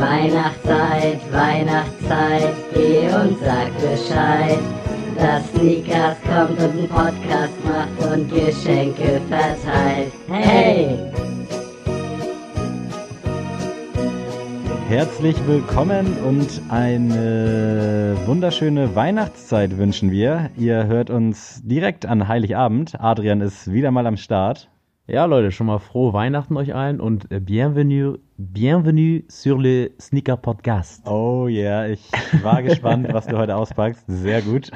Weihnachtszeit, Weihnachtszeit, geh und sag Bescheid. Dass Sneakers kommt und einen Podcast macht und Geschenke verteilt. Hey! Herzlich willkommen und eine wunderschöne Weihnachtszeit wünschen wir. Ihr hört uns direkt an Heiligabend. Adrian ist wieder mal am Start. Ja, Leute, schon mal frohe Weihnachten euch allen und äh, bienvenue, bienvenue sur le Sneaker Podcast. Oh yeah, ich war gespannt, was du heute auspackst. Sehr gut.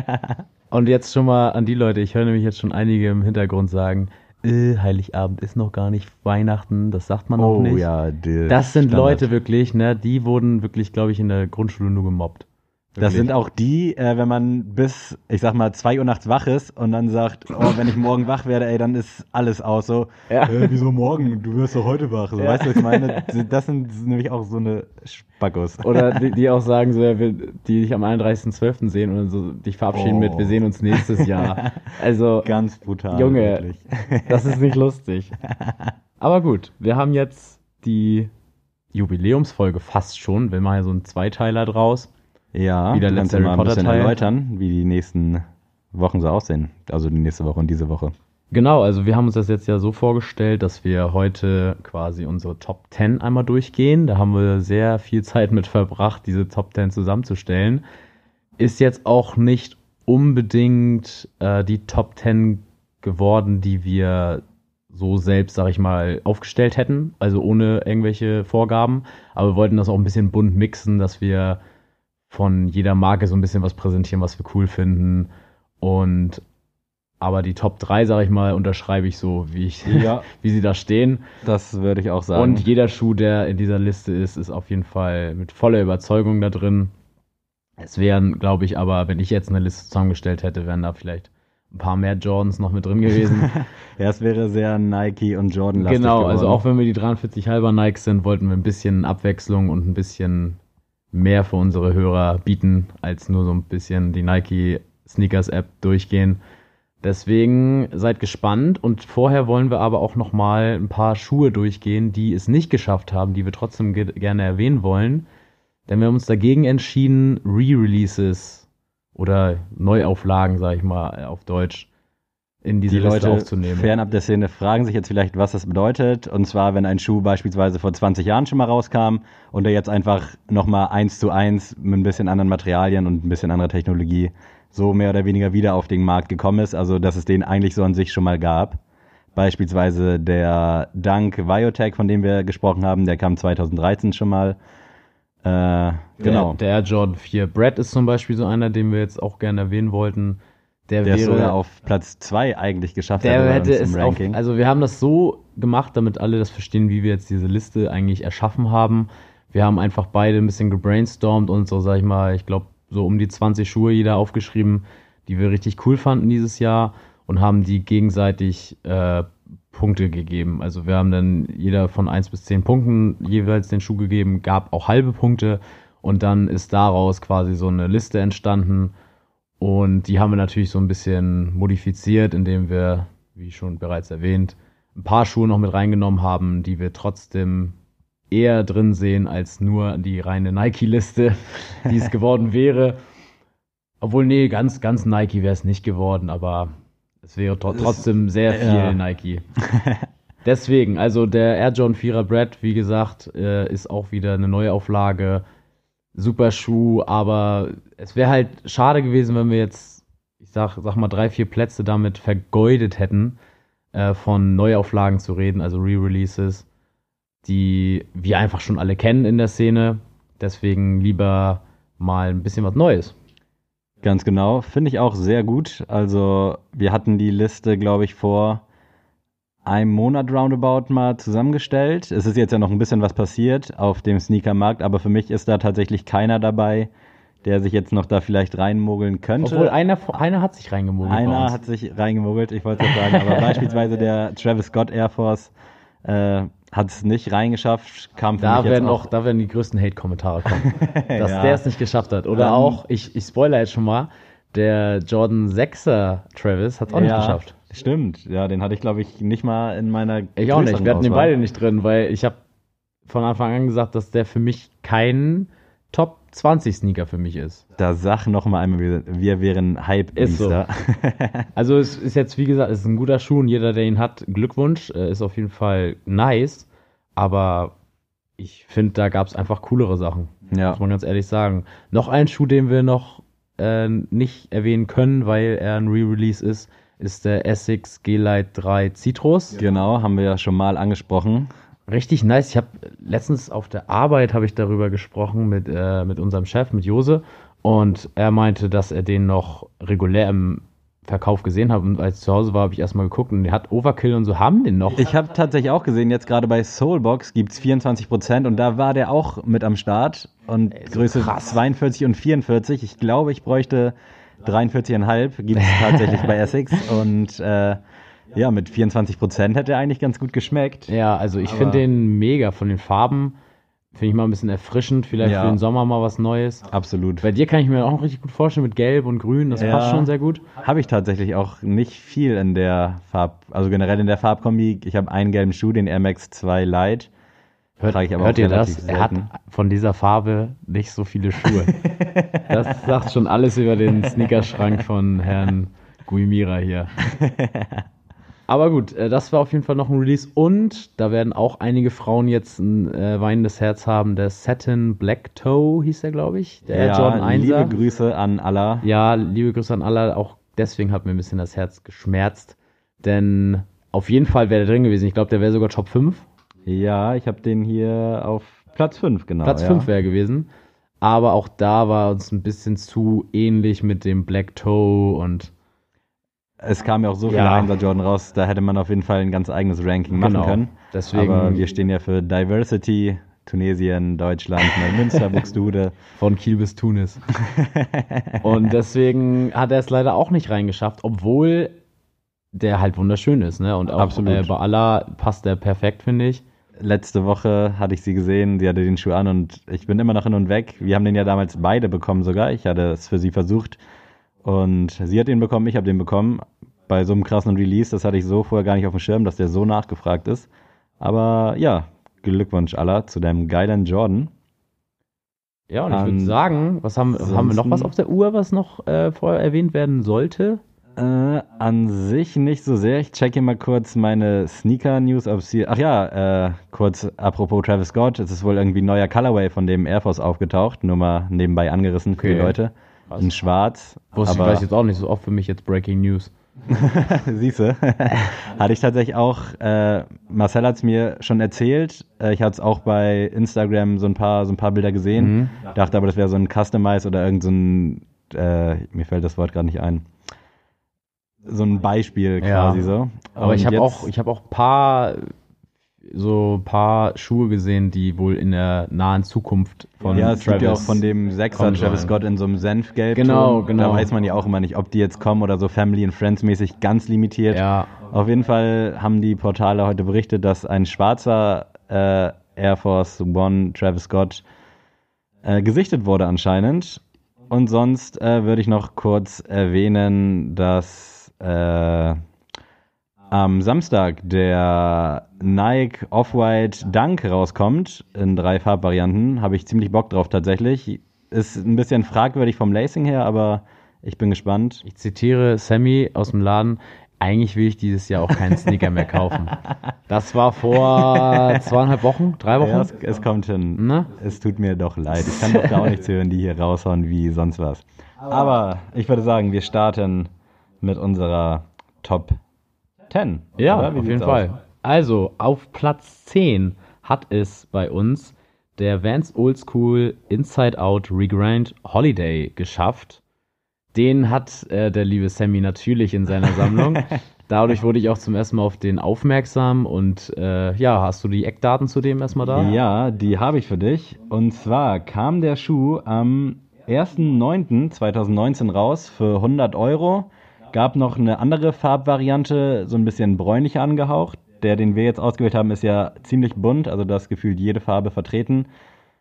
Und jetzt schon mal an die Leute, ich höre nämlich jetzt schon einige im Hintergrund sagen, äh, Heiligabend ist noch gar nicht Weihnachten, das sagt man noch oh nicht. ja, die Das sind Standard. Leute wirklich, ne, die wurden wirklich, glaube ich, in der Grundschule nur gemobbt. Das sind auch die, äh, wenn man bis, ich sag mal, zwei Uhr nachts wach ist und dann sagt, oh, wenn ich morgen wach werde, ey, dann ist alles aus. So, Ja. äh, wieso morgen? Du wirst doch heute wach. So, Ja. Weißt du, was ich meine? Das sind nämlich auch so eine Spackos. Oder die, die auch sagen, so, die dich am 31.12. sehen und dann so dich verabschieden Oh. mit, wir sehen uns nächstes Jahr. Also, Ganz brutal. Junge, wirklich. Das ist nicht lustig. Aber gut, wir haben jetzt die Jubiläumsfolge fast schon. Wir machen ja so einen Zweiteiler draus. Ja, Wie der du kannst ja mal ein bisschen erläutern, wie die nächsten Wochen so aussehen. Also die nächste Woche und diese Woche. Genau, also wir haben uns das jetzt ja so vorgestellt, dass wir heute quasi unsere Top 10 einmal durchgehen. Da haben wir sehr viel Zeit mit verbracht, diese Top 10 zusammenzustellen. Ist jetzt auch nicht unbedingt äh, die Top 10 geworden, die wir so selbst, sag ich mal, aufgestellt hätten, also ohne irgendwelche Vorgaben. Aber wir wollten das auch ein bisschen bunt mixen, dass wir von jeder Marke so ein bisschen was präsentieren, was wir cool finden. Und aber die Top 3, sag ich mal, unterschreibe ich so, wie, ich, Ja. wie sie da stehen. Das würde ich auch sagen. Und jeder Schuh, der in dieser Liste ist, ist auf jeden Fall mit voller Überzeugung da drin. Es wären, glaube ich, aber, wenn ich jetzt eine Liste zusammengestellt hätte, wären da vielleicht ein paar mehr Jordans noch mit drin gewesen. ja, es wäre sehr Nike und Jordan lastig genau, geworden. also auch wenn wir die 43 halber Nikes sind, wollten wir ein bisschen Abwechslung und ein bisschen mehr für unsere Hörer bieten, als nur so ein bisschen die Nike Sneakers App durchgehen. Deswegen seid gespannt und vorher wollen wir aber auch noch mal ein paar Schuhe durchgehen, die es nicht geschafft haben, die wir trotzdem ge gerne erwähnen wollen. Denn wir haben uns dagegen entschieden, Re-Releases oder Neuauflagen, sag ich mal auf Deutsch, in diese die Liste Leute aufzunehmen. fernab der Szene fragen sich jetzt vielleicht, was das bedeutet. Und zwar, wenn ein Schuh beispielsweise vor 20 Jahren schon mal rauskam und er jetzt einfach nochmal eins zu eins mit ein bisschen anderen Materialien und ein bisschen anderer Technologie so mehr oder weniger wieder auf den Markt gekommen ist. Also, dass es den eigentlich so an sich schon mal gab. Beispielsweise der Dunk Biotech, von dem wir gesprochen haben, der kam 2013 schon mal. Äh, genau. Der, der Air Jordan 4 Brad ist zum Beispiel so einer, den wir jetzt auch gerne erwähnen wollten. Der, der wäre sogar auf Platz 2 eigentlich geschafft der hätte uns es im auf, Ranking. also wir haben das so gemacht, damit alle das verstehen, wie wir jetzt diese Liste eigentlich erschaffen haben. Wir haben einfach beide ein bisschen gebrainstormt und so, sag ich mal, ich glaube, so um die 20 Schuhe jeder aufgeschrieben, die wir richtig cool fanden dieses Jahr und haben die gegenseitig äh, Punkte gegeben. Also wir haben dann jeder von 1 bis 10 Punkten jeweils den Schuh gegeben, gab auch halbe Punkte und dann ist daraus quasi so eine Liste entstanden und die haben wir natürlich so ein bisschen modifiziert, indem wir, wie schon bereits erwähnt, ein paar Schuhe noch mit reingenommen haben, die wir trotzdem eher drin sehen als nur die reine Nike-Liste, die es geworden wäre. Obwohl, nee, ganz, ganz Nike wäre es nicht geworden, aber es wäre tro trotzdem sehr viel ja. Nike. Deswegen, also der Air Jordan 4er Brad, wie gesagt, äh, ist auch wieder eine Neuauflage. Super Schuh, aber es wäre halt schade gewesen, wenn wir jetzt, ich sag, sag mal, drei, vier Plätze damit vergeudet hätten, äh, von Neuauflagen zu reden, also Re-Releases, die wir einfach schon alle kennen in der Szene. Deswegen lieber mal ein bisschen was Neues. Ganz genau, finde ich auch sehr gut. Also wir hatten die Liste, glaube ich, vor einem Monat roundabout mal zusammengestellt. Es ist jetzt ja noch ein bisschen was passiert auf dem Sneakermarkt, aber für mich ist da tatsächlich keiner dabei, der sich jetzt noch da vielleicht reinmogeln könnte. Obwohl einer, einer hat sich reingemogelt. Einer hat sich reingemogelt, ich wollte es sagen, aber beispielsweise der Travis Scott Air Force äh, hat es nicht reingeschafft, kam für Da mich werden auch auch, da werden die größten Hate-Kommentare kommen, dass Ja. der es nicht geschafft hat. Oder Ähm, auch, ich, ich spoiler jetzt schon mal, der Jordan 6er Travis hat es auch nicht Ja, geschafft. Stimmt, ja, den hatte ich glaube ich nicht mal in meiner Ich auch nicht. Wir hatten den beide nicht drin, weil ich habe von Anfang an gesagt, dass der für mich kein Top 20 Sneaker für mich ist. Da sag noch mal einmal, wir, wir wären hype Ist so. Also es ist jetzt, wie gesagt, es ist ein guter Schuh und jeder, der ihn hat, Glückwunsch, äh, ist auf jeden Fall nice. Aber ich finde, da gab es einfach coolere Sachen. ja. Muss man ganz ehrlich sagen. Noch ein Schuh, den wir noch äh, nicht erwähnen können, weil er ein Re-Release ist, ist der Essex G-Lite 3 Citrus. Genau, haben wir ja schon mal angesprochen. Richtig nice. Ich habe letztens auf der Arbeit habe ich darüber gesprochen mit, äh, mit unserem Chef, mit Jose. Und er meinte, dass er den noch regulär im Verkauf gesehen hat. Und als ich zu Hause war, habe ich erstmal geguckt und der hat Overkill und so haben den noch. Ich habe tatsächlich auch gesehen, jetzt gerade bei Soulbox gibt es 24% und da war der auch mit am Start. Und so Größe krass. 42 und 44. Ich glaube, ich bräuchte 43,5. Gibt es tatsächlich bei Essex. Und äh, ja, mit 24% hätte er eigentlich ganz gut geschmeckt. Ja, also ich finde den mega von den Farben. Finde ich mal ein bisschen erfrischend. Vielleicht Ja. für den Sommer mal was Neues. Absolut. Bei dir kann ich mir auch richtig gut vorstellen mit Gelb und Grün. Das Ja. passt schon sehr gut. Habe ich tatsächlich auch nicht viel in der Farb, also generell in der Farbkombi. Ich habe einen gelben Schuh, den Air Max 2 Light. Hört, hört ihr das? relativ Er hat selten. von dieser Farbe nicht so viele Schuhe. das sagt schon alles über den Sneakerschrank von Herrn Guimira hier. Aber gut, äh, das war auf jeden Fall noch ein Release und da werden auch einige Frauen jetzt ein äh, weinendes Herz haben. Der Satin Black Toe hieß der, glaube ich. Der ja, Jordan 1 liebe Grüße an Allah. Ja, liebe Grüße an alle. Auch deswegen hat mir ein bisschen das Herz geschmerzt. Denn auf jeden Fall wäre der drin gewesen. Ich glaube, der wäre sogar Top 5. Ja, ich habe den hier auf Platz 5, genau. Platz ja. 5 wäre gewesen. Aber auch da war uns ein bisschen zu ähnlich mit dem Black Toe und Es kam ja auch so viele Ja. Einser Jordan raus, da hätte man auf jeden Fall ein ganz eigenes Ranking machen Genau. können. deswegen Aber wir stehen ja für Diversity. Tunesien, Deutschland, Neumünster, Buxtehude. von Kiel bis Tunis. und deswegen hat er es leider auch nicht reingeschafft, obwohl der halt wunderschön ist. Ne? Und auch Absolut. äh, bei Allah passt der perfekt, finde ich. Letzte Woche hatte ich sie gesehen, sie hatte den Schuh an und ich bin immer noch hin und weg. Wir haben den ja damals beide bekommen sogar. Ich hatte es für sie versucht und sie hat den bekommen, ich habe den bekommen. Bei so einem krassen Release, das hatte ich so vorher gar nicht auf dem Schirm, dass der so nachgefragt ist. Aber ja, Glückwunsch aller zu deinem geilen Jordan. Ja, und ich würde An- sagen, was haben, haben wir noch was auf der Uhr, was noch äh, vorher erwähnt werden sollte? Äh, an sich nicht so sehr. Ich checke mal kurz meine Sneaker-News, ob sie. Ach ja, äh, kurz apropos Travis Scott. Es ist wohl irgendwie ein neuer Colorway von dem Air Force aufgetaucht. Nur mal nebenbei angerissen für die Okay. Leute. Krass. In schwarz. Wusste ich aber weiß jetzt auch nicht so oft für mich jetzt Breaking News. siehste, hatte ich tatsächlich auch. Äh, Marcel hat es mir schon erzählt. Äh, ich hatte es auch bei Instagram so ein paar, so ein paar Bilder gesehen. Mhm. Dachte aber, das wäre so ein Customize oder irgend so ein. Äh, mir fällt das Wort gerade nicht ein. So ein Beispiel Ja. quasi so. Aber ich Und habe jetzt- auch, ich habe auch paar so paar Schuhe gesehen, die wohl in der nahen Zukunft von ja, es gibt ja auch Travis von dem Sechser Travis. Scott in so einem Senfgelb. Genau, genau. Da weiß man ja auch immer nicht, ob die jetzt kommen oder so Family and Friends mäßig ganz limitiert. Ja, Auf jeden Fall haben die Portale heute berichtet, dass ein schwarzer äh, Air Force One Travis Scott äh, gesichtet wurde anscheinend. Und sonst äh, würde ich noch kurz erwähnen, dass äh, am Samstag der Nike Off-White Dunk rauskommt in drei Farbvarianten. Habe ich ziemlich Bock drauf tatsächlich. Ist ein bisschen fragwürdig vom Lacing her, aber ich bin gespannt. ich zitiere Sammy aus dem Laden. Eigentlich will ich dieses Jahr auch keinen Sneaker mehr kaufen. Das war vor zweieinhalb Wochen, drei Wochen. Ja, es, es kommt hin. Ne? Es tut mir doch leid. Ich kann doch gar nichts hören, die hier raushauen wie sonst was. Aber ich würde sagen, wir starten mit unserer Top 10. Ja, oder? Wie auf jeden aus? Fall. Also, auf Platz 10 hat es bei uns der Vans Old School Inside Out Regrind Holiday geschafft. Den hat äh, der liebe Sammy natürlich in seiner Sammlung. Dadurch wurde ich auch zum ersten Mal auf den aufmerksam und äh, ja, hast du die Eckdaten zu dem erstmal da? Ja, die habe ich für dich. Und zwar kam der Schuh am 1.9.2019 raus für 100 Euro. Gab noch eine andere Farbvariante, so ein bisschen bräunlicher angehaucht. Der, den wir jetzt ausgewählt haben, ist ja ziemlich bunt, also da ist gefühlt jede Farbe vertreten.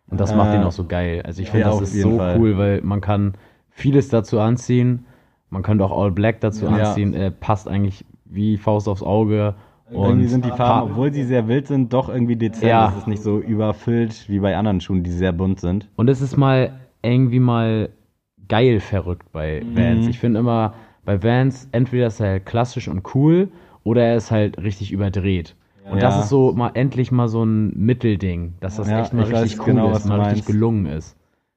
Und das macht Äh, ihn auch so geil. Also ich finde, ja, das auf ist so Fall. cool, weil man kann vieles dazu anziehen. Man könnte auch All Black dazu Ja. anziehen. Er passt eigentlich wie Faust aufs Auge. irgendwie sind die Farben, obwohl sie sehr wild sind, doch irgendwie dezent. Ja. Es ist nicht so überfüllt wie bei anderen Schuhen, die sehr bunt sind. Und es ist mal irgendwie mal geil verrückt bei Vans. Mhm. Ich finde immer, bei Vans, entweder ist er halt klassisch und cool oder er ist halt richtig überdreht. Und das Ja. ist so mal endlich mal so ein Mittelding, dass das Ja, echt mal richtig cool genau, ist, mal richtig gelungen ist.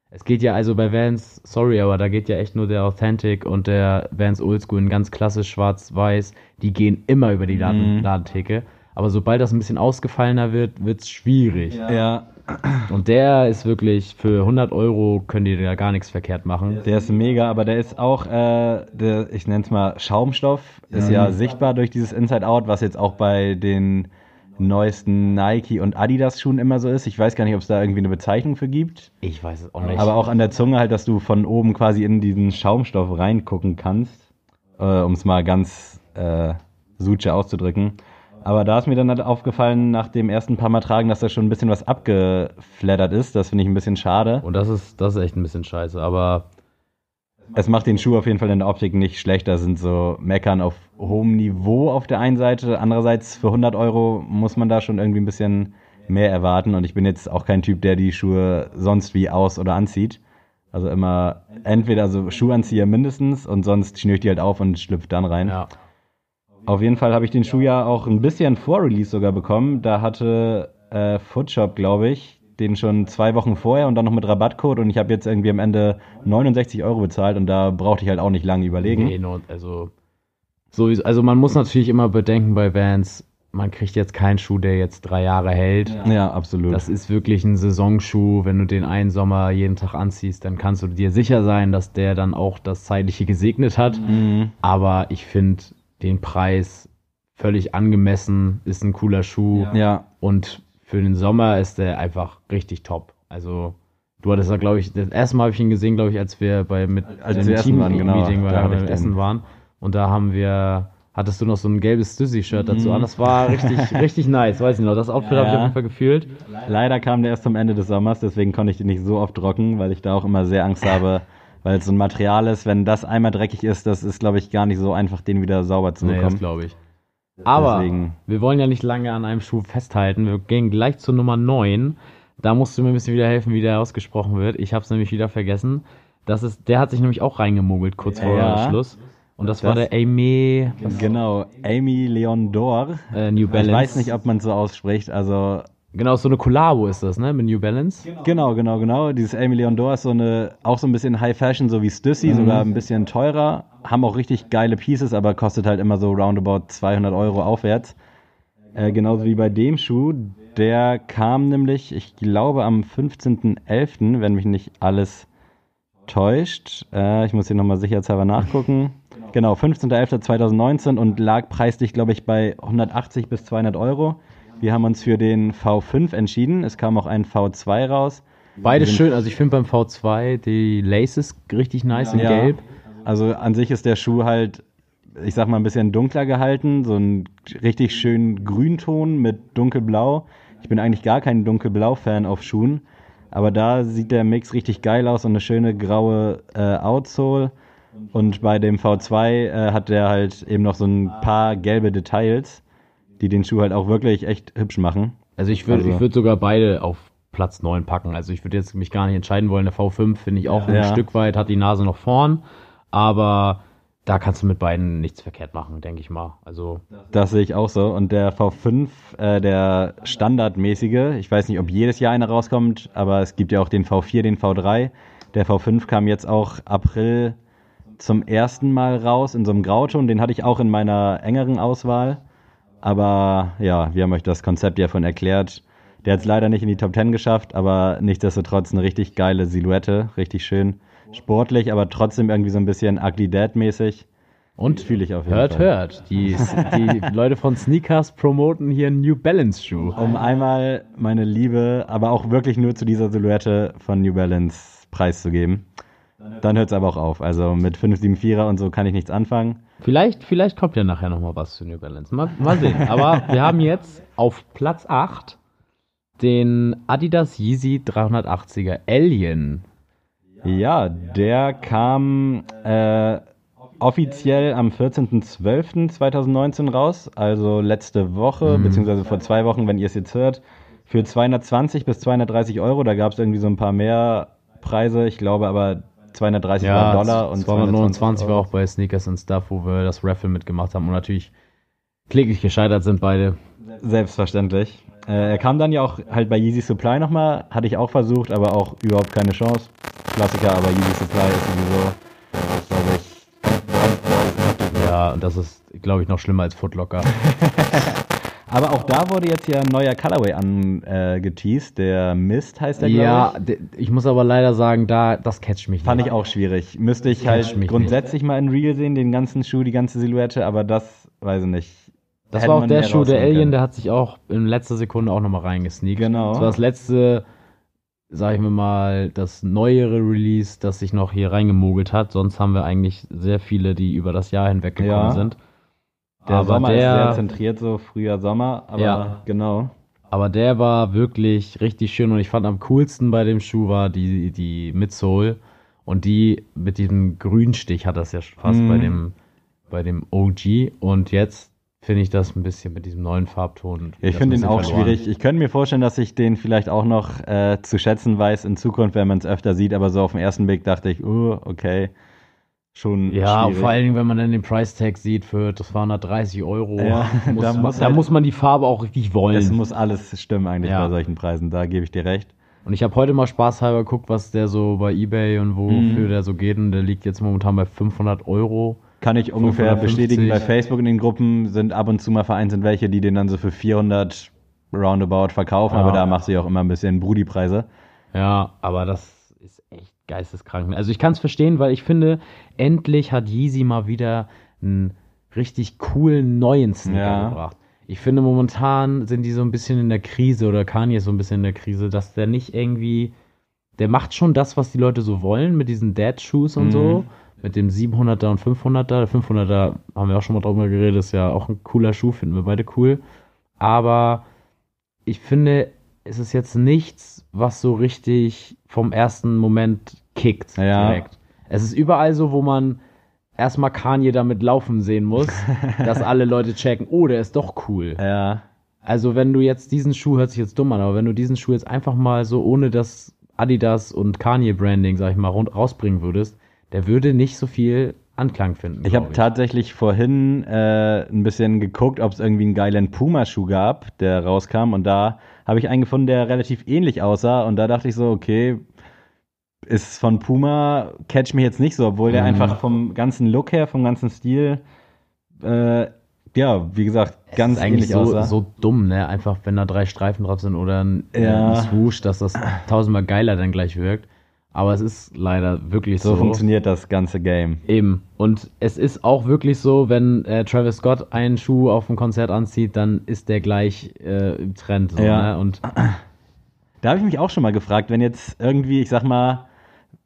Es geht ja also bei Vans, sorry, aber da geht ja echt nur der Authentic und der Vans Oldschool in ganz klassisch schwarz-weiß. Die gehen immer über die Laden Mhm. Ladentheke. Aber sobald das ein bisschen ausgefallener wird, wird's schwierig. Ja, Und der ist wirklich, für 100 Euro können die da gar nichts verkehrt machen. der ist mega, aber der ist auch, äh, der, ich nenne es mal Schaumstoff, ist ja sichtbar durch dieses Inside Out, was jetzt auch bei den neuesten Nike und Adidas Schuhen immer so ist. Ich weiß gar nicht, ob es da irgendwie eine Bezeichnung für gibt. Ich weiß es auch nicht. Aber auch an der Zunge halt, dass du von oben quasi in diesen Schaumstoff reingucken kannst, äh, um es mal ganz äh, suche auszudrücken. Aber da ist mir dann halt aufgefallen, nach dem ersten paar Mal tragen, dass da schon ein bisschen was abgeflattert ist. Das finde ich ein bisschen schade. und das ist, das ist echt ein bisschen scheiße. Aber Es macht den Schuh auf jeden Fall in der Optik nicht schlechter. Sind so Meckern auf hohem Niveau auf der einen Seite. Andererseits für 100 Euro muss man da schon irgendwie ein bisschen mehr erwarten. Und ich bin jetzt auch kein Typ, der die Schuhe sonst wie aus- oder anzieht. Also immer entweder so Schuhanzieher mindestens und sonst schnür ich die halt auf und schlüpfe dann rein. ja. Auf jeden Fall habe ich den Schuh ja auch ein bisschen vor Release sogar bekommen. Da hatte äh, Footshop, glaube ich, den schon zwei Wochen vorher und dann noch mit Rabattcode und ich habe jetzt irgendwie am Ende 69 Euro bezahlt und da brauchte ich halt auch nicht lange überlegen. Nee, also, sowieso, also man muss natürlich immer bedenken bei Vans, man kriegt jetzt keinen Schuh, der jetzt drei Jahre hält. Ja, absolut. Das ist wirklich ein Saisonschuh. Wenn du den einen Sommer jeden Tag anziehst, dann kannst du dir sicher sein, dass der dann auch das Zeitliche gesegnet hat. mhm. Aber ich finde den Preis völlig angemessen, ist ein cooler Schuh. Ja, Und für den Sommer ist der einfach richtig top. Also, du hattest da, glaube ich, das erste Mal habe ich ihn gesehen, glaube ich, als wir bei mit Als dem wir essen waren, genau. Meeting Da den. essen waren. Und da haben wir, hattest du noch so ein gelbes Stussy-Shirt dazu Mhm. an. Das war richtig, richtig nice, weiß ich noch. Das Outfit habe ich Ja. auf jeden Fall gefühlt. leider kam der erst zum Ende des Sommers, deswegen konnte ich den nicht so oft trocken, weil ich da auch immer sehr Angst habe, weil es so ein Material ist, wenn das einmal dreckig ist, das ist, glaube ich, gar nicht so einfach, den wieder sauber zu Nee, das bekommen. glaube ich. Aber Deswegen. wir wollen ja nicht lange an einem Schuh festhalten. Wir gehen gleich zur Nummer 9. Da musst du mir ein bisschen wieder helfen, wie der ausgesprochen wird. Ich habe es nämlich wieder vergessen. Das ist, der hat sich nämlich auch reingemogelt kurz vor Ja. Schluss. Und das, war Das- der Aimee Genau, Amy Leon Dor. äh, New Balance. Ich weiß nicht, ob man es so ausspricht. Also Genau, so eine Collabo ist das, ne? Mit New Balance. genau, genau, genau. Dieses Amy Leon Dor ist so eine auch so ein bisschen High Fashion, so wie Stussy, sogar ein bisschen teurer. Haben auch richtig geile Pieces, aber kostet halt immer so roundabout 200 Euro aufwärts. Äh, genauso wie bei dem Schuh. Der kam nämlich, ich glaube, am 15.11., wenn mich nicht alles täuscht. Äh, ich muss hier nochmal sicherheitshalber nachgucken. Genau, 15.11.2019 und lag preislich, glaube ich, bei 180 bis 200 Euro. Wir haben uns für den V5 entschieden. Es kam auch ein V2 raus. Beide schön. Also ich finde beim V2 die Laces richtig nice in Ja. Gelb. Also an sich ist der Schuh halt, ich sag mal, ein bisschen dunkler gehalten. So ein richtig schönen Grünton mit dunkelblau. Ich bin eigentlich gar kein dunkelblau-Fan auf Schuhen. Aber da sieht der Mix richtig geil aus und eine schöne graue äh, Outsole. Und bei dem V2 äh, hat der halt eben noch so ein paar gelbe Details, die den Schuh halt auch wirklich echt hübsch machen. Also ich würde Also- ich sogar beide auf Platz 9 packen. Also ich würde jetzt mich gar nicht entscheiden wollen. Der V5 finde ich auch ein Ja. Stück weit, hat die Nase noch vorn. Aber da kannst du mit beiden nichts verkehrt machen, denke ich mal. Also Das sehe ich auch so. Und der V5, äh, der standardmäßige, ich weiß nicht, ob jedes Jahr einer rauskommt, aber es gibt ja auch den V4, den V3. Der V5 kam jetzt auch April zum ersten Mal raus in so einem Grauton. Den hatte ich auch in meiner engeren Auswahl. Aber ja, wir haben euch das Konzept ja von erklärt. Der hat es leider nicht in die Top 10 geschafft, aber nichtsdestotrotz eine richtig geile Silhouette, richtig schön sportlich, aber trotzdem irgendwie so ein bisschen Ugly Dad mäßig. und Fühle ich auf jeden hört, Fall. hört. Die, die Leute von Sneakers promoten hier einen New Balance Schuh. um einmal meine Liebe, aber auch wirklich nur zu dieser Silhouette von New Balance preiszugeben. Dann hört es aber auch auf. Also mit 574er und so kann ich nichts anfangen. Vielleicht, vielleicht kommt ja nachher noch mal was zu New Balance. Mal, mal sehen. Aber wir haben jetzt auf Platz 8 den Adidas Yeezy 380er Alien. Ja, der kam äh, offiziell am 14.12.2019 raus, also letzte Woche, Mhm. beziehungsweise vor zwei Wochen, wenn ihr es jetzt hört, für 220 bis 230 Euro. Da gab es irgendwie so ein paar mehr Preise, ich glaube aber 230 war Dollar und 229 war auch bei Sneakers and Stuff, wo wir das Raffle mitgemacht haben und natürlich kläglich gescheitert sind beide. Selbstverständlich. Äh, er kam dann ja auch halt bei Yeezy Supply nochmal, hatte ich auch versucht, aber auch überhaupt keine Chance. Klassiker, aber Yeezy Supply ist sowieso, glaube ich, Ja, und das ist, glaube ich, noch schlimmer als Footlocker. Aber auch da wurde jetzt ja ein neuer Colorway angeteased, der Mist heißt der, ja, glaube de- ich muss aber leider sagen, da, das catcht mich ich. Fand nicht. ich auch schwierig. Müsste ich halt mich grundsätzlich mal in Real sehen, den ganzen Schuh, die ganze Silhouette, aber das weiß ich nicht. Das Hätte war auch der Schuh, der Alien, können. der hat sich auch in letzter Sekunde auch nochmal reingesneakt. Genau. Das war das letzte, sag ich mir mal, das neuere Release, das sich noch hier reingemogelt hat. Sonst haben wir eigentlich sehr viele, die über das Jahr hinweg gekommen Ja. sind. Der aber Sommer der- ist sehr zentriert, so früher Sommer, aber Ja. genau. Aber der war wirklich richtig schön und ich fand am coolsten bei dem Schuh war die, die Midsole und die mit diesem Grünstich hat das ja fast Mhm. bei dem bei dem OG und jetzt finde ich das ein bisschen mit diesem neuen Farbton. Ich finde ihn auch verloren. schwierig. Ich könnte mir vorstellen, dass ich den vielleicht auch noch äh, zu schätzen weiß in Zukunft, wenn man es öfter sieht, aber so auf den ersten Blick dachte ich, uh, okay, schon Ja, schwierig. vor allen Dingen, wenn man dann den Price Tag sieht für 230 Euro, Ja, muss da muss da halt- muss man die Farbe auch richtig wollen. Es muss alles stimmen eigentlich Ja. bei solchen Preisen, da gebe ich dir recht. Und ich habe heute mal spaßhalber geguckt, was der so bei Ebay und wofür Mhm. der so geht. Und der liegt jetzt momentan bei 500 Euro. Kann ich ungefähr 550. bestätigen, bei Facebook in den Gruppen sind ab und zu mal vereinzelt welche, die den dann so für 400 roundabout verkaufen, Ja. aber da machst du ja auch immer ein bisschen Brudi-Preise. Ja, aber das geisteskrank. Also ich kann es verstehen, weil ich finde, endlich hat Yeezy mal wieder einen richtig coolen neuen Sneaker Ja. gebracht. Ich finde, momentan sind die so ein bisschen in der Krise oder Kanye ist so ein bisschen in der Krise, dass der nicht irgendwie, der macht schon das, was die Leute so wollen mit diesen Dad-Shoes und Mhm. so, mit dem 700er und 500er. Der 500er haben wir auch schon mal drüber geredet, ist ja auch ein cooler Schuh, finden wir beide cool. Aber ich finde, es ist jetzt nichts, was so richtig vom ersten Moment kickt Ja. direkt. Es ist überall so, wo man erstmal Kanye damit laufen sehen muss, dass alle Leute checken, oh, der ist doch cool. Ja, Also wenn du jetzt diesen Schuh, hört sich jetzt dumm an, aber wenn du diesen Schuh jetzt einfach mal so ohne das Adidas und Kanye Branding, sag ich mal, rund, rausbringen würdest, der würde nicht so viel Anklang finden. Ich habe tatsächlich vorhin äh, ein bisschen geguckt, ob es irgendwie einen geilen Puma-Schuh gab, der rauskam. Und da habe ich einen gefunden, der relativ ähnlich aussah. Und da dachte ich so, okay, ist von Puma, catch mich jetzt nicht so, obwohl der Mhm. einfach vom ganzen Look her, vom ganzen Stil, äh, ja, wie gesagt, ganz ist eigentlich ähnlich so, aussah. so dumm, ne? Einfach, wenn da drei Streifen drauf sind oder ein, Ja. ein Swoosh, dass das tausendmal geiler dann gleich wirkt. Aber es ist leider wirklich so so. funktioniert das ganze Game. Eben. Und es ist auch wirklich so, wenn äh, Travis Scott einen Schuh auf dem Konzert anzieht, dann ist der gleich äh, im Trend. So, Ja. ne? Und Da habe ich mich auch schon mal gefragt, wenn jetzt irgendwie, ich sag mal,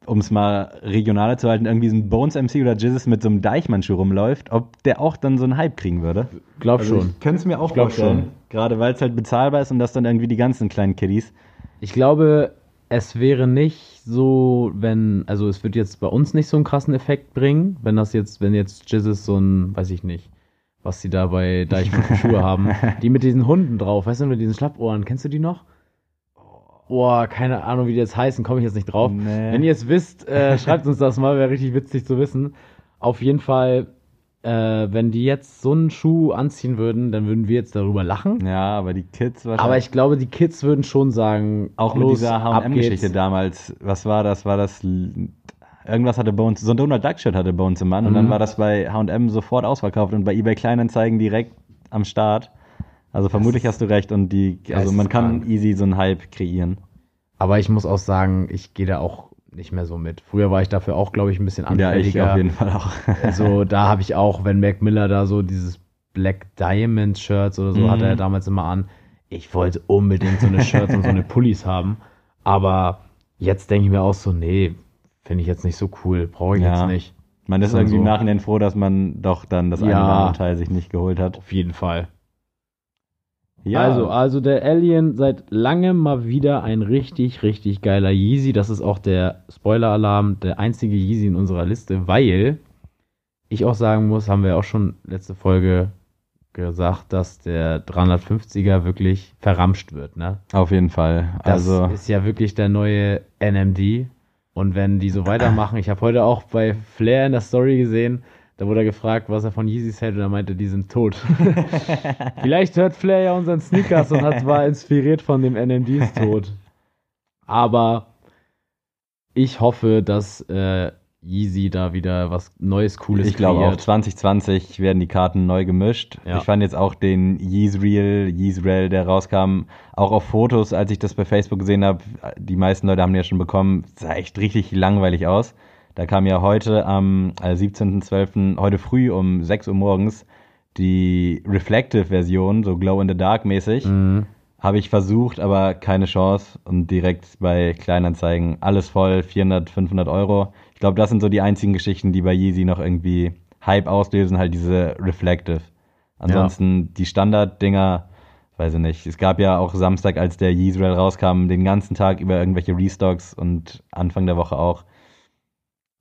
um es mal regionaler zu halten, irgendwie so ein Bones MC oder Jizzes mit so einem Deichmann-Schuh rumläuft, ob der auch dann so einen Hype kriegen würde. glaub Also schon. Ich könnte es mir auch glaub vorstellen. schon. Gerade weil es halt bezahlbar ist und das dann irgendwie die ganzen kleinen Kiddies. Ich glaube, es wäre nicht so, wenn, also es wird jetzt bei uns nicht so einen krassen Effekt bringen, wenn das jetzt, wenn jetzt Jizzes so ein, weiß ich nicht, was sie da bei Deichmann für Schuhe haben, die mit diesen Hunden drauf, weißt du, mit diesen Schlappohren, kennst du die noch? Boah, keine Ahnung, wie die jetzt heißen, komme ich jetzt nicht drauf. Nee. Wenn ihr es wisst, äh, schreibt uns das mal, wäre richtig witzig zu wissen. Auf jeden Fall, äh, wenn die jetzt so einen Schuh anziehen würden, dann würden wir jetzt darüber lachen. Ja, aber die Kids wahrscheinlich. Aber ich glaube, die Kids würden schon sagen, auch mit los, dieser ab H&M-Geschichte damals. Was war das? War das irgendwas hatte Bones, so ein Donald Duck Shirt hatte Bones im Mann und Mhm. dann war das bei H&M sofort ausverkauft und bei eBay Kleinanzeigen direkt am Start. Also vermutlich hast du recht und die, also man kann Geisteskrank. easy so einen Hype kreieren. Aber ich muss auch sagen, ich gehe da auch nicht mehr so mit. Früher war ich dafür auch, glaube ich, ein bisschen Ja, ich anfälliger. auf jeden Fall auch. Also da habe ich auch, wenn Mac Miller da so dieses Black Diamond Shirts oder so Mhm. hatte er damals immer an. Ich wollte unbedingt so eine Shirts und so eine Pullis haben. Aber jetzt denke ich mir auch so, nee, finde ich jetzt nicht so cool. Brauche ich Ja. jetzt nicht. Man ist irgendwie im so. Nachhinein froh, dass man doch dann das eine Ja. oder andere Teil sich nicht geholt hat. Auf jeden Fall. Ja, Also, also der Alien seit langem mal wieder ein richtig, richtig geiler Yeezy. Das ist auch der Spoiler-Alarm, der einzige Yeezy in unserer Liste, weil ich auch sagen muss, haben wir auch schon letzte Folge gesagt, dass der 350er wirklich verramscht wird. Ne? Auf jeden Fall. Das also ist ja wirklich der neue NMD. Und wenn die so weitermachen, ich habe heute auch bei Flair in der Story gesehen, da wurde er gefragt, was er von Yeezys hält und er meinte, die sind tot. Vielleicht hört Flair ja unseren Sneakers und hat, war inspiriert von dem NMDs Tod. Aber ich hoffe, dass äh, Yeezy da wieder was Neues, Cooles ich glaube auch kreiert. 2020 werden die Karten neu gemischt. Ja. Ich fand jetzt auch den Yeezreel, Yeezrel, der rauskam, auch auf Fotos, als ich das bei Facebook gesehen habe, die meisten Leute haben den ja schon bekommen, sah echt richtig langweilig aus. Da kam ja heute am äh, 17.12., heute früh um 6 Uhr morgens, die Reflective-Version, so Glow in the Dark mäßig. Mhm. Habe ich versucht, aber keine Chance. Und direkt bei Kleinanzeigen alles voll, 400, 500 Euro. Ich glaube, das sind so die einzigen Geschichten, die bei Yeezy noch irgendwie Hype auslösen, halt diese Reflective. Ansonsten die Standard-Dinger, weiß ich nicht. Es gab ja auch Samstag, als der Yeezrel rauskam, den ganzen Tag über irgendwelche Restocks und Anfang der Woche auch.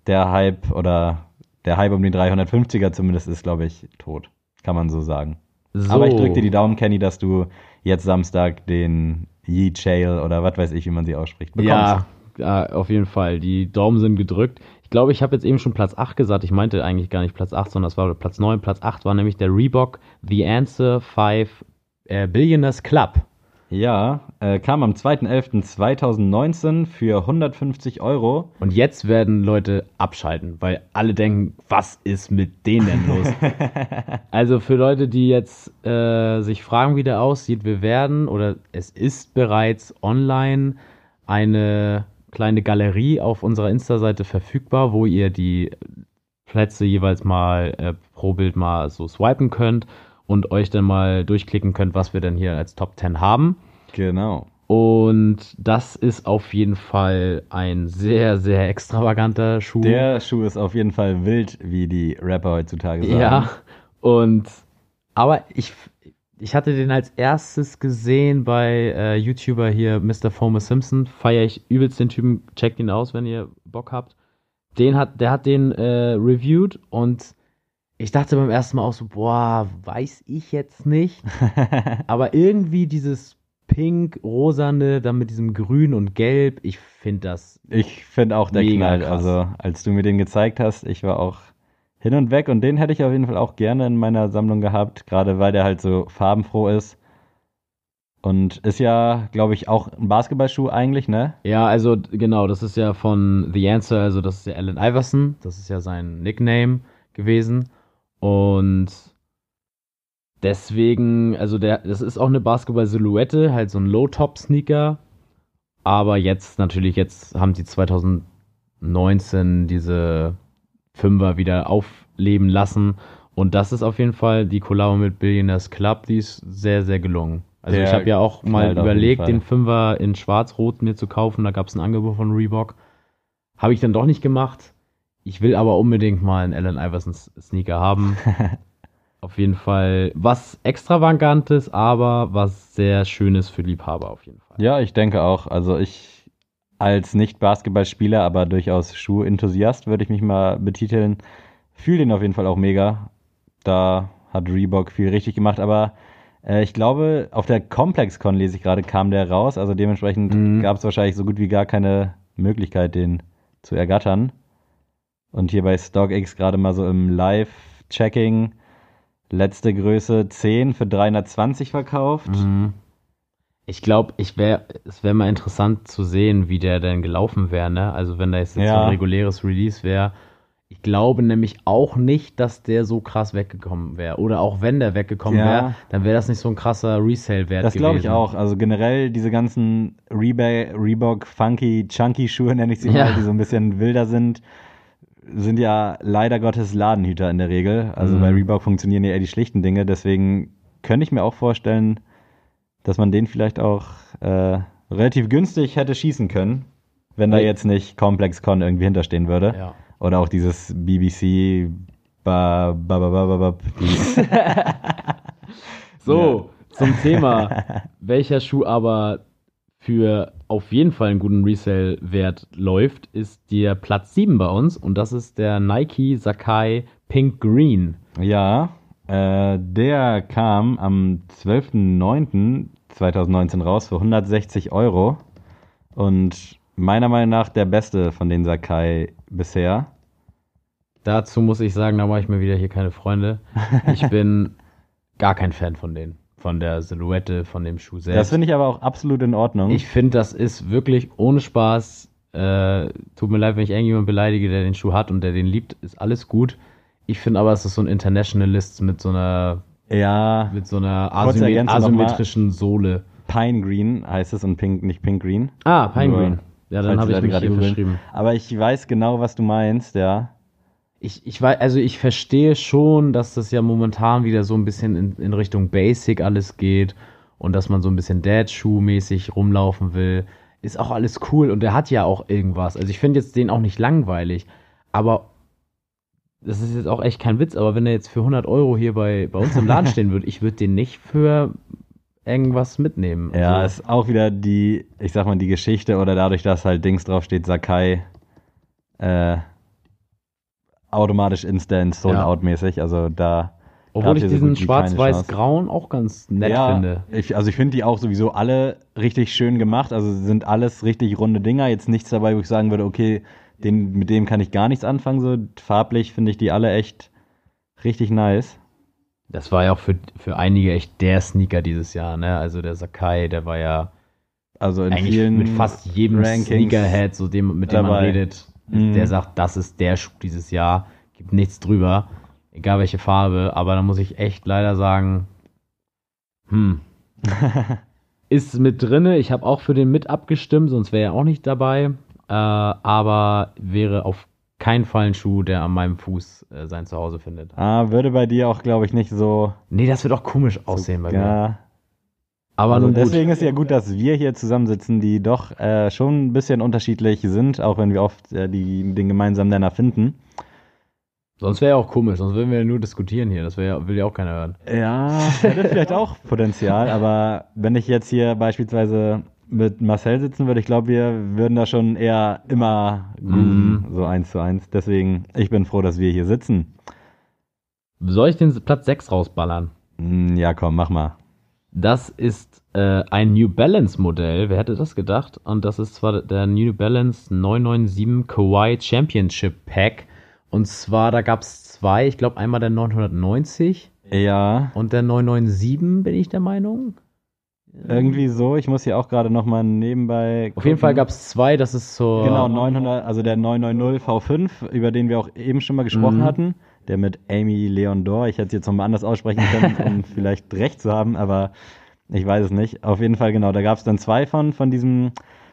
Der Hype oder der Hype um den 350er zumindest ist, glaube ich, tot. Kann man so sagen. So. Aber ich drücke dir die Daumen, Kenny, dass du jetzt Samstag den Yee Chail oder was weiß ich, wie man sie ausspricht, bekommst. Ja, ja, auf jeden Fall. Die Daumen sind gedrückt. Ich glaube, ich habe jetzt eben schon Platz 8 gesagt. Ich meinte eigentlich gar nicht Platz 8, sondern das war Platz 9. Platz 8 war nämlich der Reebok The Answer 5 äh, Billionaires Club. Ja, äh, kam am 2.11.2019 für 150 Euro. Und jetzt werden Leute abschalten, weil alle denken, was ist mit denen denn los? also für Leute, die jetzt äh, sich fragen, wie der aussieht, wir werden oder es ist bereits online eine kleine Galerie auf unserer Insta-Seite verfügbar, wo ihr die Plätze jeweils mal äh, pro Bild mal so swipen könnt und euch dann mal durchklicken könnt, was wir denn hier als Top 10 haben. Genau. Und das ist auf jeden Fall ein sehr, sehr extravaganter Schuh. Der Schuh ist auf jeden Fall wild, wie die Rapper heutzutage sagen. ja, und aber ich, ich hatte den als erstes gesehen bei äh, YouTuber hier, Mr. Fomer Simpson. Feier ich übelst den Typen, checkt ihn aus, wenn ihr Bock habt. Den hat, der hat den äh, reviewed und ich dachte beim ersten Mal auch so, boah, weiß ich jetzt nicht. Aber irgendwie dieses pink, rosane, dann mit diesem grün und gelb, ich finde das. Ich finde auch, der Mega knallt. krass. Also, als du mir den gezeigt hast, ich war auch hin und weg und den hätte ich auf jeden Fall auch gerne in meiner Sammlung gehabt, gerade weil der halt so farbenfroh ist. Und ist ja, glaube ich, auch ein Basketballschuh eigentlich, ne? Ja, also genau, das ist ja von The Answer, also das ist ja Allen Iverson, das ist ja sein Nickname gewesen. Und deswegen, also der, das ist auch eine Basketball-Silhouette, halt so ein Low-Top-Sneaker. Aber jetzt natürlich, jetzt haben sie 2019 diese Fünfer wieder aufleben lassen. Und das ist auf jeden Fall die Kollabo mit Billionaires Club, die ist sehr, sehr gelungen. Also Der ich habe ja auch mal überlegt, den Fünfer in Schwarz-Rot mir zu kaufen. Da gab es ein Angebot von Reebok. Habe ich dann doch nicht gemacht. Ich will aber unbedingt mal einen Allen Iverson Sneaker haben. auf jeden Fall was extravagantes, aber was sehr schönes für Liebhaber auf jeden Fall. Ja, ich denke auch. Also ich als Nicht-Basketballspieler, aber durchaus Schuh-Enthusiast würde ich mich mal betiteln. Fühle den auf jeden Fall auch mega. Da hat Reebok viel richtig gemacht, aber äh, ich glaube, auf der ComplexCon lese ich gerade, kam der raus. Also dementsprechend Mhm. gab es wahrscheinlich so gut wie gar keine Möglichkeit, den zu ergattern. Und hier bei StockX gerade mal so im Live-Checking. Letzte Größe 10 für 320 verkauft. Mhm. Ich glaube, ich wär, es wäre mal interessant zu sehen, wie der denn gelaufen wäre, ne? Also wenn da jetzt, jetzt so Ja. ein reguläres Release wäre. Ich glaube nämlich auch nicht, dass der so krass weggekommen wäre. Oder auch wenn der weggekommen Ja. wäre, dann wäre das nicht so ein krasser Resale-Wert Das gewesen. glaube ich auch. Also generell diese ganzen Reebok Funky Chunky Schuhe, nenne ich sie Ja. mal, die so ein bisschen wilder sind, sind ja leider Gottes Ladenhüter in der Regel. Also Mhm. bei Reebok funktionieren ja eher die schlichten Dinge. Deswegen könnte ich mir auch vorstellen, dass man den vielleicht auch äh, relativ günstig hätte schießen können, wenn da Ja. jetzt nicht ComplexCon irgendwie hinterstehen würde. Ja. Oder auch dieses BBC ba, ba, ba, ba, ba, ba, So, zum Thema, welcher Schuh aber für auf jeden Fall einen guten Resale-Wert läuft, ist der Platz 7 bei uns und das ist der Nike Sakai Pink Green. Ja, äh, der kam am 12.09.2019 raus für 160 Euro. Und meiner Meinung nach der beste von den Sakai bisher. Dazu muss ich sagen, da mache ich mir wieder hier keine Freunde. Ich bin gar kein Fan von denen. Von der Silhouette, von dem Schuh selbst. Das finde ich aber auch absolut in Ordnung. Ich finde, das ist wirklich ohne Spaß. Äh, tut mir leid, wenn ich irgendjemanden beleidige, der den Schuh hat und der den liebt, ist alles gut. Ich finde aber, es ist so ein Internationalist mit so einer, ja, mit so einer asymmet asymmetrischen Sohle. Pine Green heißt es und Pink, nicht Pink Green. Ah, Pine Nur, Green. Ja, dann habe ich mich gerade verschrieben. Aber ich weiß genau, was du meinst, ja. Ich, ich weiß, also ich verstehe schon, dass das ja momentan wieder so ein bisschen in, in Richtung Basic alles geht und dass man so ein bisschen Dad-Schuh-mäßig rumlaufen will. Ist auch alles cool und der hat ja auch irgendwas. Also ich finde jetzt den auch nicht langweilig, aber das ist jetzt auch echt kein Witz, aber wenn er jetzt für 100 Euro hier bei, bei uns im Laden stehen würde, ich würde den nicht für irgendwas mitnehmen. Ja, Also, ist auch wieder die, ich sag mal, die Geschichte oder dadurch, dass halt Dings draufsteht, Sakai, äh, automatisch instant, sold out mäßig. Also da. obwohl ich diesen schwarz-weiß-grauen auch ganz nett ja, finde. Ich, also ich finde die auch sowieso alle richtig schön gemacht. Also sind alles richtig runde Dinger. Jetzt nichts dabei, wo ich sagen würde, okay, den, mit dem kann ich gar nichts anfangen. So farblich finde ich die alle echt richtig nice. Das war ja auch für, für einige echt der Sneaker dieses Jahr, ne? Also der Sakai, der war ja Also in vielen mit fast jedem Rankings Sneakerhead, so dem, mit dem man dabei. redet, Mhm. der sagt, das ist der Schuh dieses Jahr, gibt nichts drüber, egal welche Farbe, aber da muss ich echt leider sagen, hm, ist mit drinne, ich habe auch für den mit abgestimmt, sonst wäre er auch nicht dabei, äh, aber wäre auf keinen Fall ein Schuh, der an meinem Fuß äh, sein Zuhause findet. Ah, würde bei dir auch, glaube ich, nicht so. Nee, das wird auch komisch aussehen bei mir. Aber also deswegen ist ja gut, dass wir hier zusammensitzen, die doch äh, schon ein bisschen unterschiedlich sind, auch wenn wir oft äh, die, den gemeinsamen Nenner finden. Sonst wäre ja auch komisch, sonst würden wir ja nur diskutieren hier. Das ja- will ja auch keiner hören. Ja, hätte vielleicht auch Potenzial, aber wenn ich jetzt hier beispielsweise mit Marcel sitzen würde, ich glaube, wir würden da schon eher immer grooven, so eins zu eins. Deswegen, ich bin froh, dass wir hier sitzen. Soll ich den Platz 6 rausballern? Hm, Ja, komm, mach mal. Das ist äh, ein New Balance Modell. Wer hätte das gedacht? Und das ist zwar der New Balance 997 Kawaii Championship Pack. Und zwar, da gab es zwei. Ich glaube, einmal der 990 Ja, und der 997, bin ich der Meinung. irgendwie so. Ich muss hier auch gerade noch mal nebenbei. Auf jeden Fall gucken. gab es zwei. Das ist so. Genau, 900, also der 990 V5, über den wir auch eben schon mal gesprochen Mhm. hatten. Der mit Amy Leon Dor. Ich hätte es jetzt nochmal anders aussprechen können, um vielleicht recht zu haben, aber ich weiß es nicht. Auf jeden Fall, genau. Da gab es dann zwei von, von diesem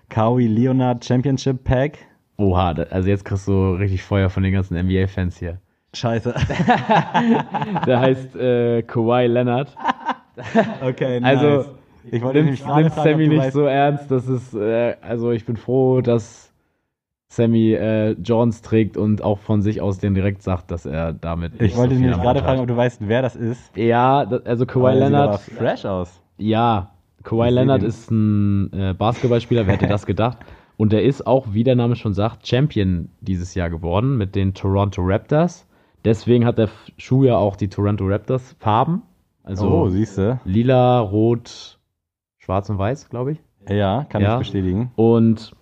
Kawi Leonard Championship Pack. Oha, also jetzt kriegst du richtig Feuer von den ganzen NBA-Fans hier. Scheiße. Der heißt äh, Kawhi Leonard. okay, nice. Also, ich wollte Nimm, nämlich nimm Sammy nicht weißt, so ernst. Das ist, äh, also ich bin froh, dass Sammy äh, Johns trägt und auch von sich aus den direkt sagt, dass er damit. Ich wollte so gerade fragen, ob du weißt, wer das ist. Ja, das, also Kawhi Aber der sieht aber Leonard. fresh aus. Ja, Kawhi Ich Leonard ist ein äh, Basketballspieler, wer hätte das gedacht? Und der ist auch, wie der Name schon sagt, Champion dieses Jahr geworden mit den Toronto Raptors. Deswegen hat der Schuh ja auch die Toronto Raptors Farben. Also oh, siehst du. lila, rot, schwarz und weiß, glaube ich. Ja, kann Ja. ich bestätigen. Und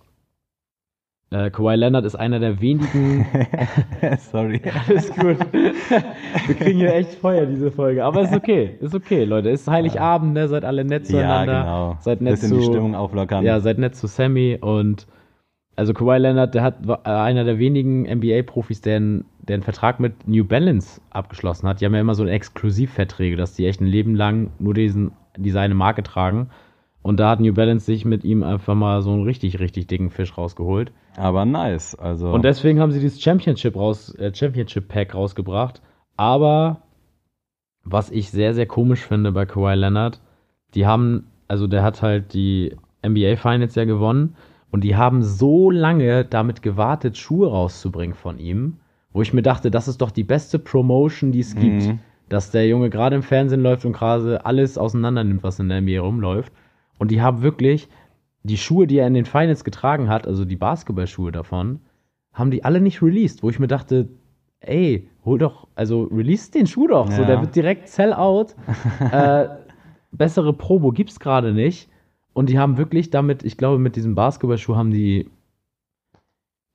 äh, Kawhi Leonard ist einer der wenigen. Sorry. Alles gut. Wir kriegen hier echt Feuer, diese Folge. Aber ist okay. Ist okay, Leute. Ist Heiligabend, ne? Seid alle nett Ja, zueinander. genau. Seid nett Bisschen zu, die Stimmung auflockern. Ja, seid nett zu Sammy und also Kawhi Leonard, der hat war äh, einer der wenigen NBA-Profis, der, einen- der einen Vertrag mit New Balance abgeschlossen hat. Die haben ja immer so Exklusivverträge, dass die echt ein Leben lang nur diesen, diese eine Marke tragen. Und da hat New Balance sich mit ihm einfach mal so einen richtig, richtig dicken Fisch rausgeholt. Aber nice. Also. Und deswegen haben sie dieses Championship raus, äh, Championship Pack rausgebracht. Aber was ich sehr, sehr komisch finde bei Kawhi Leonard, die haben, also der hat halt die NBA Finals ja gewonnen und die haben so lange damit gewartet, Schuhe rauszubringen von ihm, wo ich mir dachte, das ist doch die beste Promotion, die es gibt. Mhm. Dass der Junge gerade im Fernsehen läuft und gerade alles auseinander nimmt, was in der NBA rumläuft. Und die haben wirklich die Schuhe, die er in den Finals getragen hat, also die Basketballschuhe davon, haben die alle nicht released, wo ich mir dachte, ey, hol doch, also release den Schuh doch. So, Ja. der wird direkt sell out. äh, bessere Probo gibt's gerade nicht. Und die haben wirklich damit, ich glaube, mit diesem Basketballschuh haben die,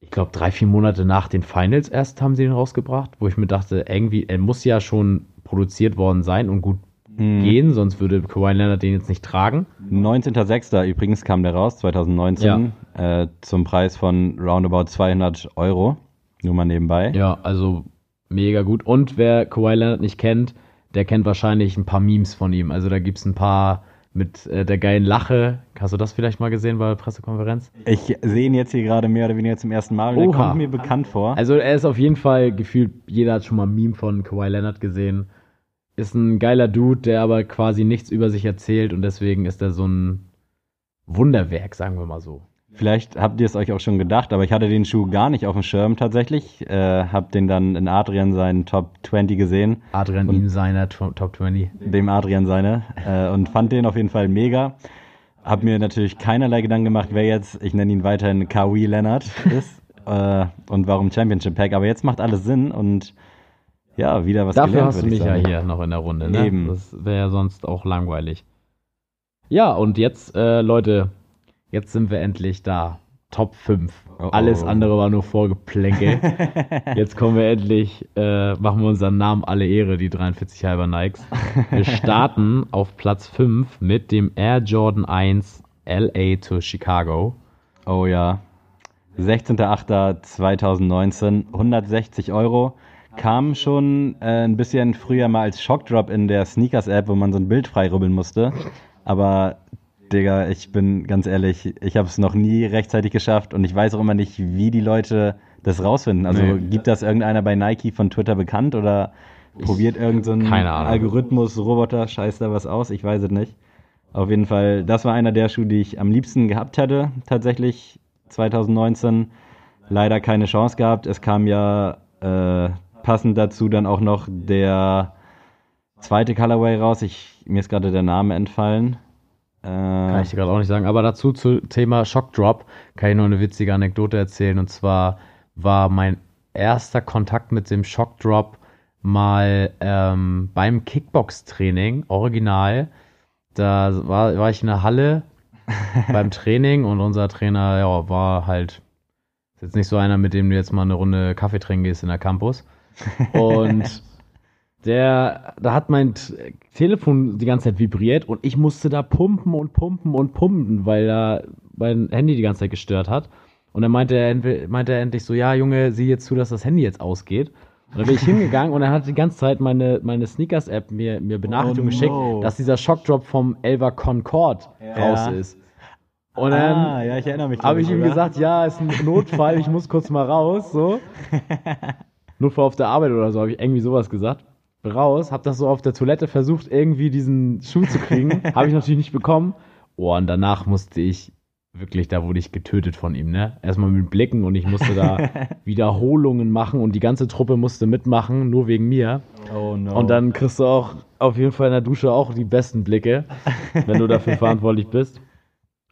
ich glaube, drei, vier Monate nach den Finals erst haben sie den rausgebracht, wo ich mir dachte, irgendwie, er muss ja schon produziert worden sein und gut Hm. gehen, sonst würde Kawhi Leonard den jetzt nicht tragen. 19.06. übrigens kam der raus, 2019, äh, zum Preis von roundabout 200 Euro. Nur mal nebenbei. Ja, also mega gut. Und wer Kawhi Leonard nicht kennt, der kennt wahrscheinlich ein paar Memes von ihm. Also da gibt's ein paar mit äh, der geilen Lache. Hast du das vielleicht mal gesehen bei der Pressekonferenz? Ich sehe ihn jetzt hier gerade mehr oder weniger zum ersten Mal Oha. kommt mir bekannt vor. Also er ist auf jeden Fall gefühlt, jeder hat schon mal ein Meme von Kawhi Leonard gesehen. Ist ein geiler Dude, der aber quasi nichts über sich erzählt und deswegen ist er so ein Wunderwerk, sagen wir mal so. Vielleicht habt ihr es euch auch schon gedacht, aber ich hatte den Schuh gar nicht auf dem Schirm tatsächlich. Äh, hab den dann in Adrian seinen Top 20 gesehen, Adrian ihm seiner Top 20. dem Adrian seine, äh, und fand den auf jeden Fall mega. Hab mir natürlich keinerlei Gedanken gemacht, wer jetzt, ich nenne ihn weiterhin Kawhi Leonard ist äh, und warum Championship Pack. Aber jetzt macht alles Sinn und ja, wieder was Dafür gelernt, hast du mich ja sagen. hier noch in der Runde, ne? Eben. Das wäre ja sonst auch langweilig. Ja, und jetzt, äh, Leute, jetzt sind wir endlich da. Top 5. Oh, Alles oh. andere war nur Vorgeplänkel. jetzt kommen wir endlich, äh, machen wir unseren Namen alle Ehre, die 43 halber Nikes. Wir starten auf Platz 5 mit dem Air Jordan 1 LA to Chicago. Oh ja. 16.08.2019, 160 Euro. Kam schon äh, ein bisschen früher mal als Shockdrop in der Sneakers-App, wo man so ein Bild freirubbeln musste. Aber, Digga, ich bin ganz ehrlich, ich habe es noch nie rechtzeitig geschafft und ich weiß auch immer nicht, wie die Leute das rausfinden. Also Nee. gibt das irgendeiner bei Nike von Twitter bekannt oder probiert irgend so. Algorithmus, Roboter, scheißt da was aus? Ich weiß es nicht. Auf jeden Fall, das war einer der Schuhe, die ich am liebsten gehabt hätte, tatsächlich 2019. Leider keine Chance gehabt. Es kam ja äh, passend dazu dann auch noch der zweite Colorway raus. Ich, mir ist gerade der Name entfallen. Äh, Kann ich dir gerade auch nicht sagen. Aber dazu zu Thema Shock Drop kann ich noch eine witzige Anekdote erzählen. Und zwar war mein erster Kontakt mit dem Shock Drop mal ähm, beim Kickbox-Training, original. Da war, war ich in der Halle beim Training und unser Trainer ja, war halt ist jetzt nicht so einer, mit dem du jetzt mal eine Runde Kaffee trinken gehst in der Campus. Und der, da hat mein Telefon die ganze Zeit vibriert und ich musste da pumpen und pumpen und pumpen, weil da mein Handy die ganze Zeit gestört hat. Und dann meinte er, meinte er endlich so, ja Junge, sieh jetzt zu, dass das Handy jetzt ausgeht. Und dann bin ich hingegangen und er hat die ganze Zeit meine, meine Sneakers-App mir, mir Benachrichtigung Oh geschickt, no. dass dieser Shockdrop vom Elva Concorde raus ist. Und dann ah, ja, ich erinnere mich. habe ich ihm gesagt, ja, ist ein Notfall, ich muss kurz mal raus, so. Notfall auf der Arbeit oder so, habe ich irgendwie sowas gesagt. Raus, habe das so auf der Toilette versucht, irgendwie diesen Schuh zu kriegen. habe ich natürlich nicht bekommen. Oh, und danach musste ich wirklich, da wurde ich getötet von ihm, ne? Erstmal mit Blicken und ich musste da Wiederholungen machen und die ganze Truppe musste mitmachen, nur wegen mir. Oh no. Und dann kriegst du auch auf jeden Fall in der Dusche auch die besten Blicke, wenn du dafür verantwortlich bist.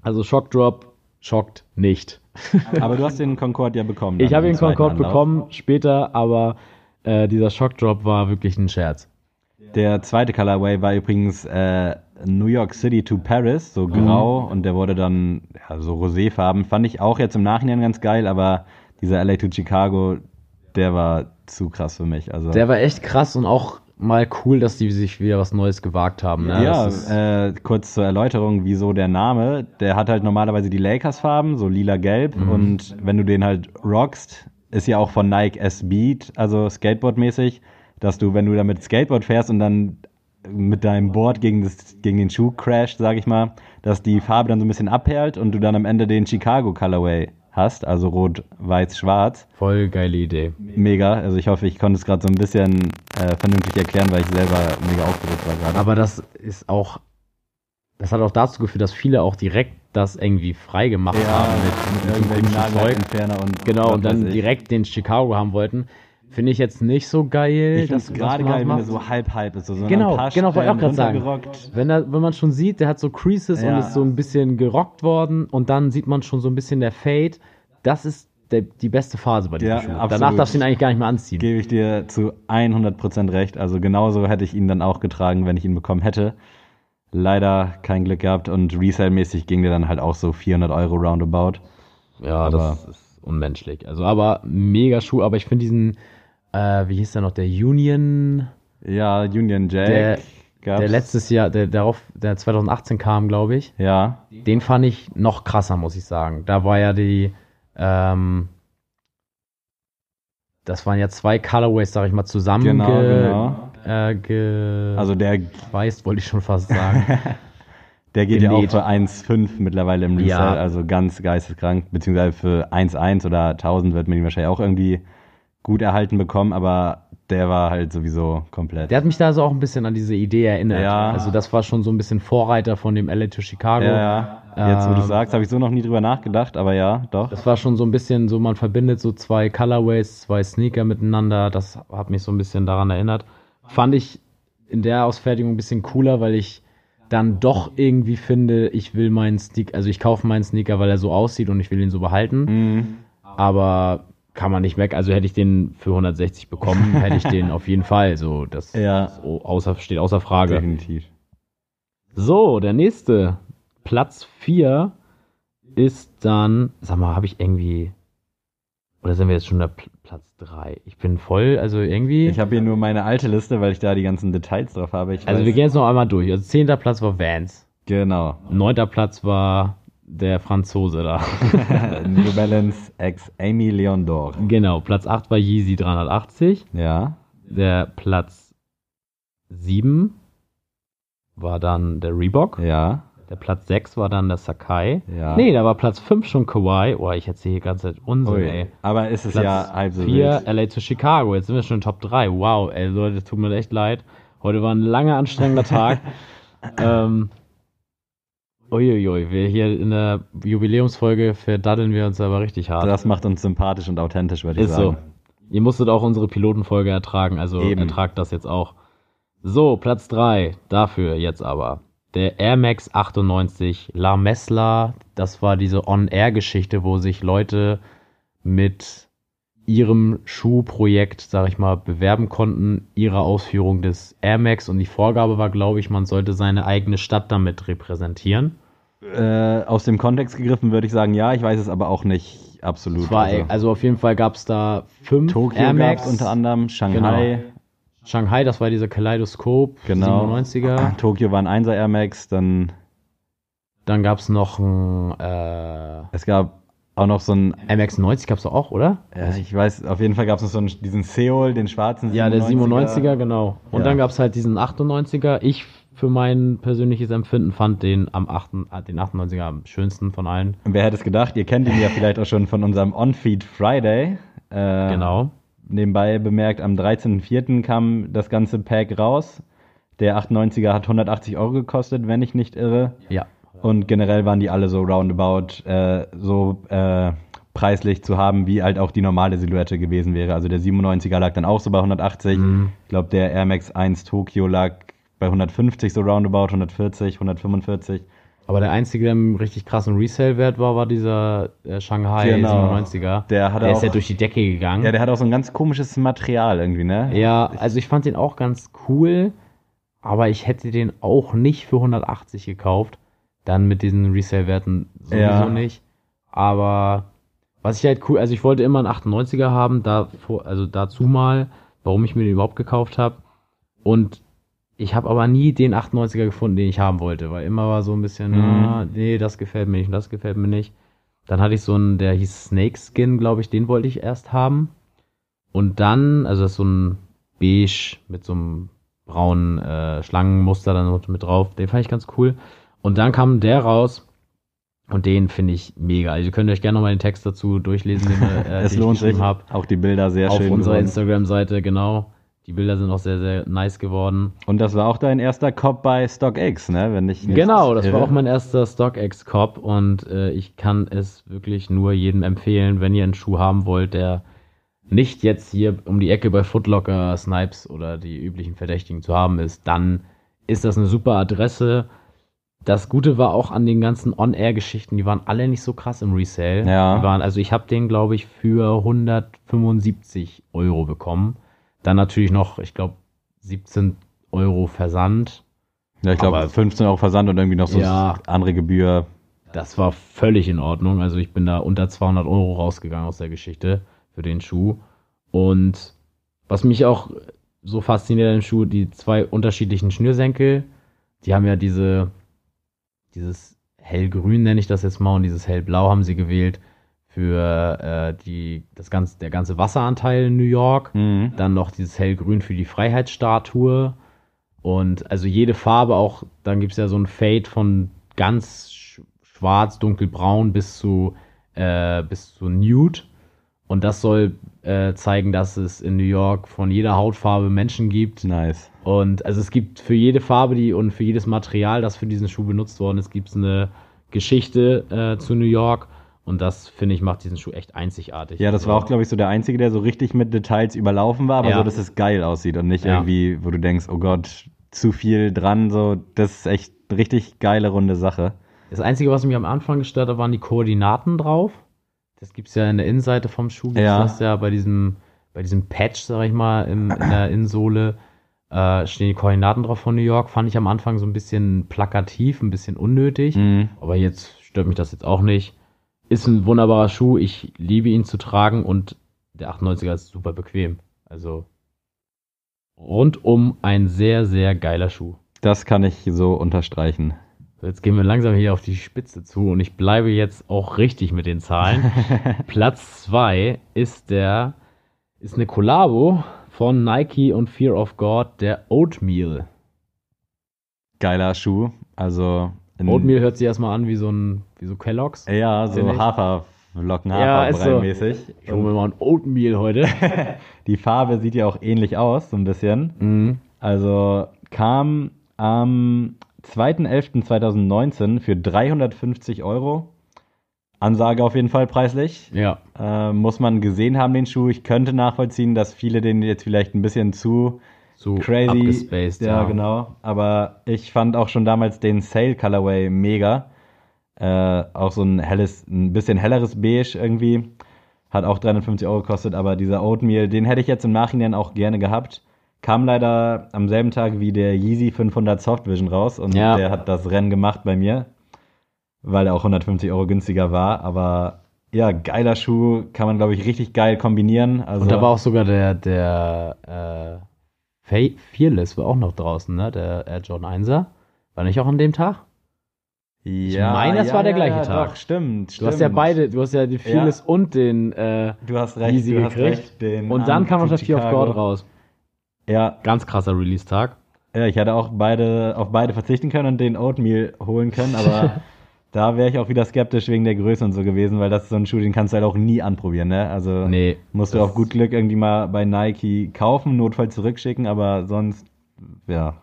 Also Shockdrop schockt nicht. Aber du hast den Concorde ja bekommen. Ich habe den Concorde Anlauf. bekommen später, aber äh, dieser Shockdrop war wirklich ein Scherz. Der zweite Colorway war übrigens äh, New York City to Paris, so grau, und der wurde dann ja, so roséfarben. Fand ich auch jetzt im Nachhinein ganz geil, aber dieser LA to Chicago, der war zu krass für mich. Also Der war echt krass und auch mal cool, dass die sich wieder was Neues gewagt haben. Ne? ja, äh, kurz zur Erläuterung, wieso der Name. Der hat halt normalerweise die Lakers-Farben, so lila-gelb. Mhm. Und wenn du den halt rockst, ist ja auch von Nike S-Beat, also Skateboard-mäßig, dass du, wenn du damit Skateboard fährst und dann mit deinem Board gegen, das, gegen den Schuh crasht, sag ich mal, dass die Farbe dann so ein bisschen abperlt und du dann am Ende den Chicago Colorway hast, also rot, weiß, schwarz. voll geile Idee. Mega. Also ich hoffe, ich konnte es gerade so ein bisschen äh, vernünftig erklären, weil ich selber mega aufgeregt war gerade. Aber das ist auch, das hat auch dazu geführt, dass viele auch direkt das irgendwie frei gemacht haben mit, mit irgendwelchem Zeug. Nagelentferner und Genau, und dann direkt den Chicago haben wollten. Finde ich jetzt nicht so geil. Ich dass- gerade geil, wenn das er so halb-halb ist. So, so Genau, paar genau, wollte ich auch gerade sagen. Wenn, er, wenn man schon sieht, der hat so Creases und Ja. ist so ein bisschen gerockt worden und dann sieht man schon so ein bisschen der Fade. Das ist der, die beste Phase bei diesem Ja, Schuh. absolut. Danach darfst du ihn eigentlich gar nicht mehr anziehen. Gebe ich dir zu 100% recht. Also genauso hätte ich ihn dann auch getragen, wenn ich ihn bekommen hätte. Leider kein Glück gehabt und Resale-mäßig ging der dann halt auch so 400 Euro roundabout. Ja, Aber- das ist unmenschlich. Also, aber mega Schuh. Aber ich finde diesen, äh, wie hieß der noch, der Union, Ja, Union Jack Der- der letztes Jahr, der darauf, der 2018 kam, glaube ich. Ja, Den fand ich noch krasser, muss ich sagen. Da war ja die, ähm, das waren ja zwei Colorways, sag ich mal, zusammen genau, ge, genau. Äh, ge Also der, weißt, wollte ich schon fast sagen. der geht ja auch Genäht. für 1,5 mittlerweile im Resale, Ja. also ganz geisteskrank. Beziehungsweise für 1,1 oder 1000 wird man ihn wahrscheinlich auch irgendwie gut erhalten bekommen, aber der war halt sowieso komplett. Der hat mich da so auch ein bisschen an diese Idee erinnert. Ja. Also das war schon so ein bisschen Vorreiter von dem LA to Chicago. ja, ja. Jetzt, wo du Ähm, sagst, habe ich so noch nie drüber nachgedacht, aber ja, doch. Das war schon so ein bisschen so, man verbindet so zwei Colorways, zwei Sneaker miteinander. Das hat mich so ein bisschen daran erinnert. Fand ich in der Ausfertigung ein bisschen cooler, weil ich dann doch irgendwie finde, ich will meinen Sneaker, also ich kaufe meinen Sneaker, weil er so aussieht und ich will ihn so behalten. Mhm. Aber kann man nicht weg. Also hätte ich den für 160 bekommen, hätte ich den auf jeden Fall. So, das Ja. so außer, steht außer Frage. Definitiv. So, der nächste. Platz 4 ist dann, sag mal, habe ich irgendwie, oder sind wir jetzt schon der Pl Platz 3? Ich bin voll, also irgendwie, Ich habe hier nur meine alte Liste, weil ich da die ganzen Details drauf habe. Ich also weiß- wir gehen jetzt noch einmal durch. Also 10. Platz war Vans, Genau. 9. Platz war der Franzose da. New Balance X Amy Leon d'Or. genau, Platz 8 war Yeezy 380, Ja. der Platz 7 war dann der Reebok, Ja. der Platz 6 war dann der Sakai. Ja. Nee, da war Platz 5 schon Kawhi. Oh, ich erzähle hier die ganze Zeit Unsinn, Ui. ey. Aber ist es Platz ja halb so 4 wild. LA zu Chicago. Jetzt sind wir schon in Top 3. Wow, ey, Leute, es tut mir echt leid. Heute war ein langer, anstrengender Tag. ähm, uiuiui, wir hier in der Jubiläumsfolge verdaddeln wir uns aber richtig hart. Das macht uns sympathisch und authentisch, würde ich Ist so. sagen. Ihr musstet auch unsere Pilotenfolge ertragen, also Eben. ertragt das jetzt auch. So, Platz 3. Dafür jetzt aber. Der Air Max 98 La Mesla. Das war diese On-Air-Geschichte, wo sich Leute mit ihrem Schuhprojekt, sag ich mal, bewerben konnten, ihre Ausführung des Air Max. Und die Vorgabe war, glaube ich, man sollte seine eigene Stadt damit repräsentieren. Äh, aus dem Kontext gegriffen würde ich sagen, ja, ich weiß es aber auch nicht absolut. War, also, also auf jeden Fall gab es da fünf Tokio Air Max. unter anderem, Shanghai, Shanghai, das war dieser Kaleidoskop, genau. 97er. Tokio war ein 1er Air Max, dann Dann gab es noch ein äh, es gab auch noch so ein, MX90, gab es auch, oder? ja, ich weiß, auf jeden Fall gab es noch so einen, diesen Seoul, den schwarzen Ja, der 97er, genau. Und Ja. dann gab es halt diesen 98er. Ich für mein persönliches Empfinden fand den am 8, äh, den 98er am schönsten von allen. Und wer hätte es gedacht? Ihr kennt ihn ja vielleicht auch schon von unserem On-Feed Friday. Äh, Genau. Nebenbei bemerkt, am 13.04. kam das ganze Pack raus. Der 98er hat 180 Euro gekostet, wenn ich nicht irre. Ja. Und generell waren die alle so roundabout äh, so äh, preislich zu haben, wie halt auch die normale Silhouette gewesen wäre. Also der 97er lag dann auch so bei 180. Mhm. Ich glaube, der Air Max 1 Tokyo lag bei 150 so roundabout, 140, 145. Aber der einzige, der im richtig krassen Resale-Wert war, war dieser äh, Shanghai Genau. 97er. Der hat der auch- ist ja durch die Decke gegangen. Ja, der hat auch so ein ganz komisches Material irgendwie, ne? Ja, also ich fand den auch ganz cool, aber ich hätte den auch nicht für 180 gekauft. Dann mit diesen Resale-Werten sowieso Ja. nicht. Aber was ich halt cool, also ich wollte immer einen 98er haben, da, also dazu mal, warum ich mir den überhaupt gekauft habe. Und ich habe aber nie den 98er gefunden, den ich haben wollte, weil immer war so ein bisschen, Mhm. ah, nee, das gefällt mir nicht und das gefällt mir nicht. Dann hatte ich so einen, der hieß Snakeskin, glaube ich, den wollte ich erst haben. Und dann, also das ist so ein beige mit so einem braunen äh, Schlangenmuster dann mit drauf, den fand ich ganz cool. Und dann kam der raus und den finde ich mega. Also ihr könnt euch gerne nochmal den Text dazu durchlesen, den, äh, es den ich lohnt sich. geschrieben habe. Auch die Bilder sehr Auf schön. unserer geworden. Instagram-Seite, genau. Die Bilder sind auch sehr, sehr nice geworden. Und das war auch dein erster Cop bei StockX, ne? Wenn ich Genau, das war irre. auch mein erster StockX-Cop und äh, ich kann es wirklich nur jedem empfehlen, wenn ihr einen Schuh haben wollt, der nicht jetzt hier um die Ecke bei Footlocker, Snipes oder die üblichen Verdächtigen zu haben ist, dann ist das eine super Adresse. Das Gute war auch an den ganzen On-Air-Geschichten, die waren alle nicht so krass im Resale. Ja. Die waren, also ich habe den, glaube ich, für 175 Euro bekommen. Dann natürlich noch, ich glaube, 17 Euro Versand. Ja, ich glaube Aber- 15 Euro Versand und irgendwie noch so Ja. andere Gebühr. Das war völlig in Ordnung. Also ich bin da unter 200 Euro rausgegangen aus der Geschichte für den Schuh. Und was mich auch so fasziniert an dem Schuh, die zwei unterschiedlichen Schnürsenkel, die haben ja diese, dieses hellgrün nenne ich das jetzt mal und dieses hellblau haben sie gewählt für äh, die, das ganze, der ganze Wasseranteil in New York. Mhm. Dann noch dieses hellgrün für die Freiheitsstatue. Und also jede Farbe auch, dann gibt es ja so ein Fade von ganz sch- schwarz, dunkelbraun bis zu, äh, bis zu nude. Und das soll äh, zeigen, dass es in New York von jeder Hautfarbe Menschen gibt. Nice. Und also es gibt für jede Farbe die und für jedes Material, das für diesen Schuh benutzt worden ist, gibt es eine Geschichte äh, zu New York. Und das, finde ich, macht diesen Schuh echt einzigartig. Ja, das war auch, glaube ich, so der einzige, der so richtig mit Details überlaufen war, aber Ja. so, dass es geil aussieht und nicht Ja. irgendwie, wo du denkst, oh Gott, zu viel dran. So, das ist echt eine richtig geile runde Sache. Das Einzige, was mich am Anfang gestört hat, waren die Koordinaten drauf. Das gibt es ja in der Innenseite vom Schuh. Gibt's Ja. Das ja bei diesem, bei diesem Patch, sag ich mal, im, in der Innensohle äh, stehen die Koordinaten drauf von New York. Fand ich am Anfang so ein bisschen plakativ, ein bisschen unnötig. Mhm. Aber jetzt stört mich das jetzt auch nicht. Ist ein wunderbarer Schuh. Ich liebe ihn zu tragen und der 98er ist super bequem. Also rundum ein sehr, sehr geiler Schuh. Das kann ich so unterstreichen. Jetzt gehen wir langsam hier auf die Spitze zu und ich bleibe jetzt auch richtig mit den Zahlen. Platz 2 ist der ist eine Kollabo von Nike und Fear of God, der Oatmeal. Geiler Schuh. Also. Oatmeal hört sich erstmal an wie so ein wie so Kellogg's. Ja, so ich. Haferflocken, Ja, so. Haferbrei-mäßig. Ich hole mir mal ein Oatmeal heute. Die Farbe sieht ja auch ähnlich aus, so ein bisschen. mhm. Also kam am 2.11.2019 für 350 Euro. Ansage auf jeden Fall preislich. Ja. Äh, muss man gesehen haben, den Schuh. Ich könnte nachvollziehen, dass viele den jetzt vielleicht ein bisschen zu So crazy. abgespaced. ja, genau. Aber ich fand auch schon damals den Sale Colorway mega. Äh, auch so ein helles, ein bisschen helleres Beige irgendwie. Hat auch 350 Euro gekostet, aber dieser Oatmeal, den hätte ich jetzt im Nachhinein auch gerne gehabt. Kam leider am selben Tag wie der Yeezy 500 Soft Vision raus und Ja. der hat das Rennen gemacht bei mir, weil er auch 150 Euro günstiger war. Aber ja, geiler Schuh, kann man glaube ich richtig geil kombinieren. Also, Und da war auch sogar der, der äh, Fe- Fearless war auch noch draußen, ne? Der Air Jordan 1er. War nicht auch an dem Tag? ja, meine, das war der gleiche Tag. Doch, stimmt, Du hast ja stimmt. beide, du hast ja den Fearless und den äh, Du hast recht, Yeezy du hast gekriegt. recht. Den und dann an kam noch der zu Fear of. God raus. Ja, Ganz krasser Release-Tag. ja, ich hätte auch beide auf beide verzichten können und den Oatmeal holen können, aber da wäre ich auch wieder skeptisch wegen der Größe und so gewesen, weil das ist so ein Schuh, den kannst du halt auch nie anprobieren, ne? Also Nee. musst du auf gut Glück irgendwie mal bei Nike kaufen, notfalls zurückschicken, aber sonst, ja.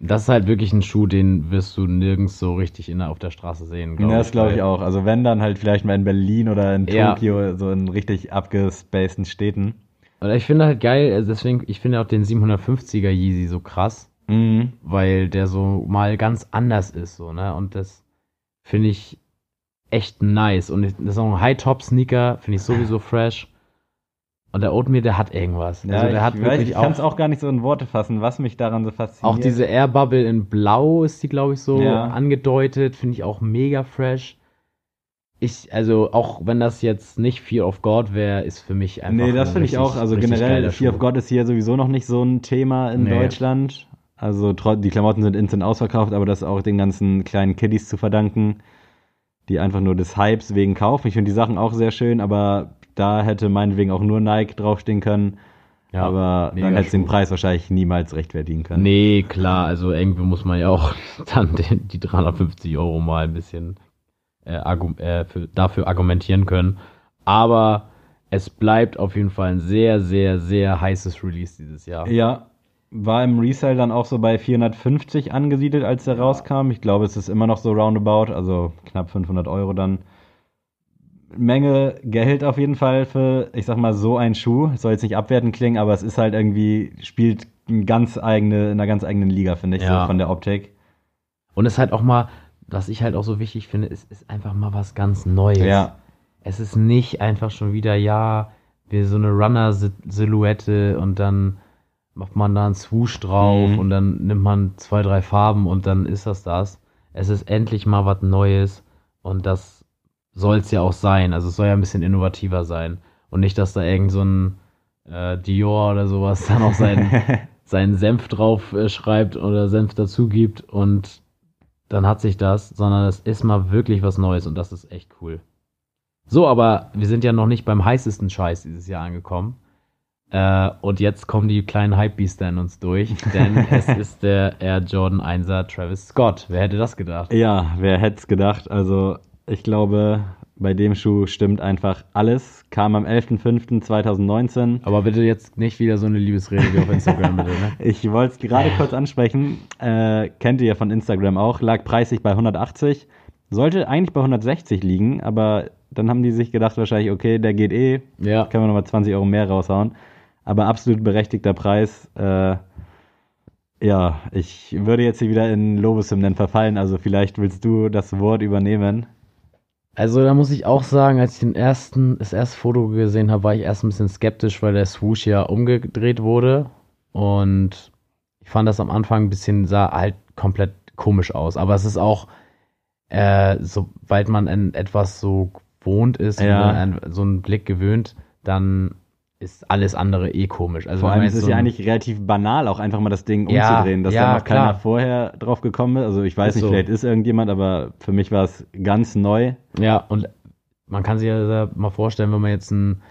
Das ist halt wirklich ein Schuh, den wirst du nirgends so richtig in, auf der Straße sehen. glaub das glaube ich auch. Also wenn dann halt vielleicht mal in Berlin oder in Ja. Tokio, so in richtig abgespaceden Städten. Und ich finde halt geil, also deswegen, ich finde auch den 750er Yeezy so krass, Mhm. weil der so mal ganz anders ist, so, ne? Und das finde ich echt nice. Und das ist auch ein High-Top-Sneaker, finde ich sowieso fresh. Und der Oatmeal, der hat irgendwas. Ja, also der hat ich, weiß, wirklich ich kann es auch, auch gar nicht so in Worte fassen, was mich daran so fasziniert. auch diese Air Bubble in Blau ist die, glaube ich, so Ja. angedeutet, finde ich auch mega fresh. Ich, also auch wenn das jetzt nicht Fear of God wäre, ist für mich einfach. Nee, das finde ich auch. Also generell, Fear of. God ist hier sowieso noch nicht so ein Thema in Nee. Deutschland. Also die Klamotten sind instant ausverkauft, aber das ist auch den ganzen kleinen Kiddies zu verdanken, die einfach nur des Hypes wegen kaufen. Ich finde die Sachen auch sehr schön, aber da hätte meinetwegen auch nur Nike draufstehen können. Ja, aber dann hätte es den. Preis wahrscheinlich niemals rechtfertigen können. Nee, klar, also irgendwie muss man ja auch dann die 350 Euro mal ein bisschen äh, argu äh, für, dafür argumentieren können. Aber es bleibt auf jeden Fall ein sehr, sehr, sehr heißes Release dieses Jahr. Ja, war im Resale dann auch so bei 450 angesiedelt, als der rauskam. Ich glaube, es ist immer noch so roundabout, also knapp 500 Euro dann. Menge Geld auf jeden Fall für, ich sag mal, so ein Schuh. Soll jetzt nicht abwertend klingen, aber es ist halt irgendwie, spielt ein ganz eigene, in einer ganz eigenen Liga, finde ich, Ja. so von der Optik. Und es ist halt auch mal, was ich halt auch so wichtig finde, ist, ist einfach mal was ganz Neues. Ja. Es ist nicht einfach schon wieder, ja, wie so eine Runner-Silhouette und dann macht man da einen Swoosh drauf Mhm. und dann nimmt man zwei, drei Farben und dann ist das das. Es ist endlich mal was Neues und das soll es ja auch sein. Also es soll ja ein bisschen innovativer sein und nicht, dass da irgend so ein äh, Dior oder sowas dann auch seinen, seinen Senf drauf äh, schreibt oder Senf dazu gibt und dann hat sich das, sondern es ist mal wirklich was Neues und das ist echt cool. So, aber wir sind ja noch nicht beim heißesten Scheiß dieses Jahr angekommen. Äh, und jetzt kommen die kleinen Hypebeaster in uns durch, denn es ist der Air Jordan 1er Travis Scott. Wer hätte das gedacht? Ja, wer hätte es gedacht? Also, ich glaube, bei dem Schuh stimmt einfach alles. Kam am 11.05.2019. Aber bitte jetzt nicht wieder so eine Liebesrede wie auf Instagram, bitte, ne? Ich wollte es gerade kurz ansprechen. Äh, kennt ihr ja von Instagram auch. Lag preislich bei 180. Sollte eigentlich bei 160 liegen, aber dann haben die sich gedacht wahrscheinlich, okay, der geht eh. Ja. Können wir nochmal 20 Euro mehr raushauen. Aber absolut berechtigter Preis. Äh, ja, ich würde jetzt hier wieder in Lobeshymnen verfallen. Also vielleicht willst du das Wort übernehmen. Also da muss ich auch sagen, als ich den ersten, das erste Foto gesehen habe, war ich erst ein bisschen skeptisch, weil der Swoosh ja umgedreht wurde. Und ich fand das am Anfang ein bisschen, sah halt komplett komisch aus. Aber es ist auch, äh, sobald man an etwas so gewohnt ist, Ja. so einen Blick gewöhnt, dann ist alles andere eh komisch. Also Vor allem ist es so ja ein- eigentlich relativ banal, auch einfach mal das Ding Ja, umzudrehen, dass ja, da noch keiner klar. vorher drauf gekommen ist. Also ich weiß Ist nicht, so. vielleicht ist irgendjemand, aber für mich war es ganz neu. Ja, und man kann sich ja mal vorstellen, wenn man jetzt einen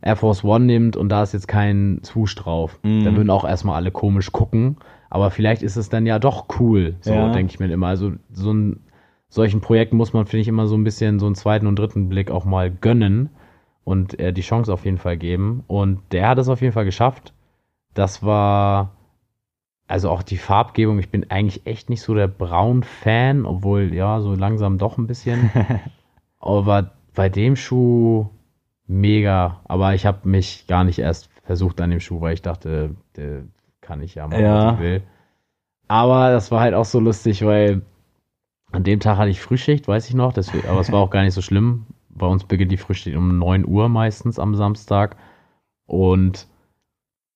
Air Force One nimmt und da ist jetzt kein Swoosh drauf, Mhm. dann würden auch erstmal alle komisch gucken. Aber vielleicht ist es dann ja doch cool, so Ja. denke ich mir immer. Also so ein solchen Projekten muss man, finde ich, immer so ein bisschen so einen zweiten und dritten Blick auch mal gönnen und äh, die Chance auf jeden Fall geben. Und der hat es auf jeden Fall geschafft. Das war also auch die Farbgebung. Ich bin eigentlich echt nicht so der Braun-Fan, obwohl ja, so langsam doch ein bisschen. Aber bei dem Schuh mega. Aber ich habe mich gar nicht erst versucht an dem Schuh, weil ich dachte, der kann ich ja machen, Ja. was ich will. Aber das war halt auch so lustig, weil an dem Tag hatte ich Frühschicht, weiß ich noch. Deswegen, aber es war auch gar nicht so schlimm. Bei uns beginnt die Frühschicht um 9 Uhr meistens am Samstag. Und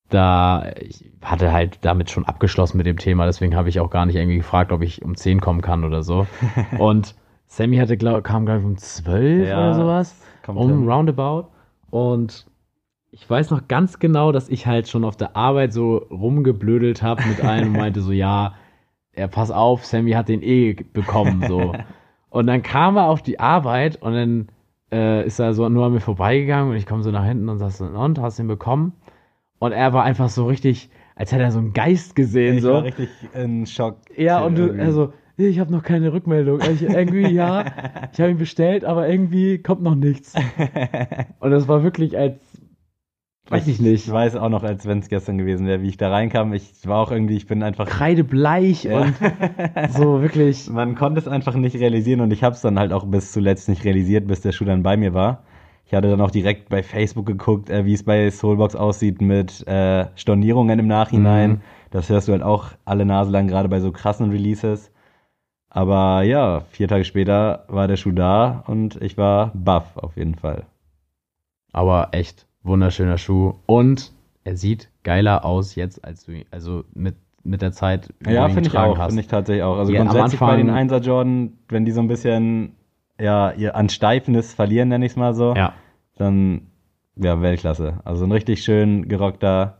da ich hatte halt damit schon abgeschlossen mit dem Thema, deswegen habe ich auch gar nicht irgendwie gefragt, ob ich um 10 kommen kann oder so. Und Sammy hatte, glaub, kam, glaube ich, um 12 Ja, oder sowas. Um hin. Roundabout. Und ich weiß noch ganz genau, dass ich halt schon auf der Arbeit so rumgeblödelt habe mit allen und meinte so, ja, ja, pass auf, Sammy hat den eh bekommen, so. Und dann kam er auf die Arbeit und dann äh, ist er so nur an mir vorbeigegangen und ich komme so nach hinten und sag so, und, hast ihn bekommen? Und er war einfach so richtig, als hätte er so einen Geist gesehen, Ich so. war richtig in Schock. Ja, und du, also, ich habe noch keine Rückmeldung. Ich, irgendwie, ja, ich habe ihn bestellt, aber irgendwie kommt noch nichts. Und das war wirklich als, weiß ich nicht, Ich weiß auch noch, als wenn es gestern gewesen wäre, wie ich da reinkam. Ich war auch irgendwie, ich bin einfach. kreidebleich Ja. und so wirklich. Man konnte es einfach nicht realisieren und ich habe es dann halt auch bis zuletzt nicht realisiert, bis der Schuh dann bei mir war. Ich hatte dann auch direkt bei Facebook geguckt, äh, wie es bei Soulbox aussieht mit äh, Stornierungen im Nachhinein. Mhm. Das hörst du halt auch alle Nase lang, gerade bei so krassen Releases. Aber ja, vier Tage später war der Schuh da und ich war baff auf jeden Fall. Aber echt wunderschöner Schuh. Und er sieht geiler aus jetzt, als du also mit, mit der Zeit, Ja, finde ich auch. Finde ich tatsächlich auch. Also Ja, am grundsätzlich bei den 1er Jordan, wenn die so ein bisschen ja, ihr an Steifnis verlieren, nenne ich es mal so, Ja, dann ja, Weltklasse. Also ein richtig schön gerockter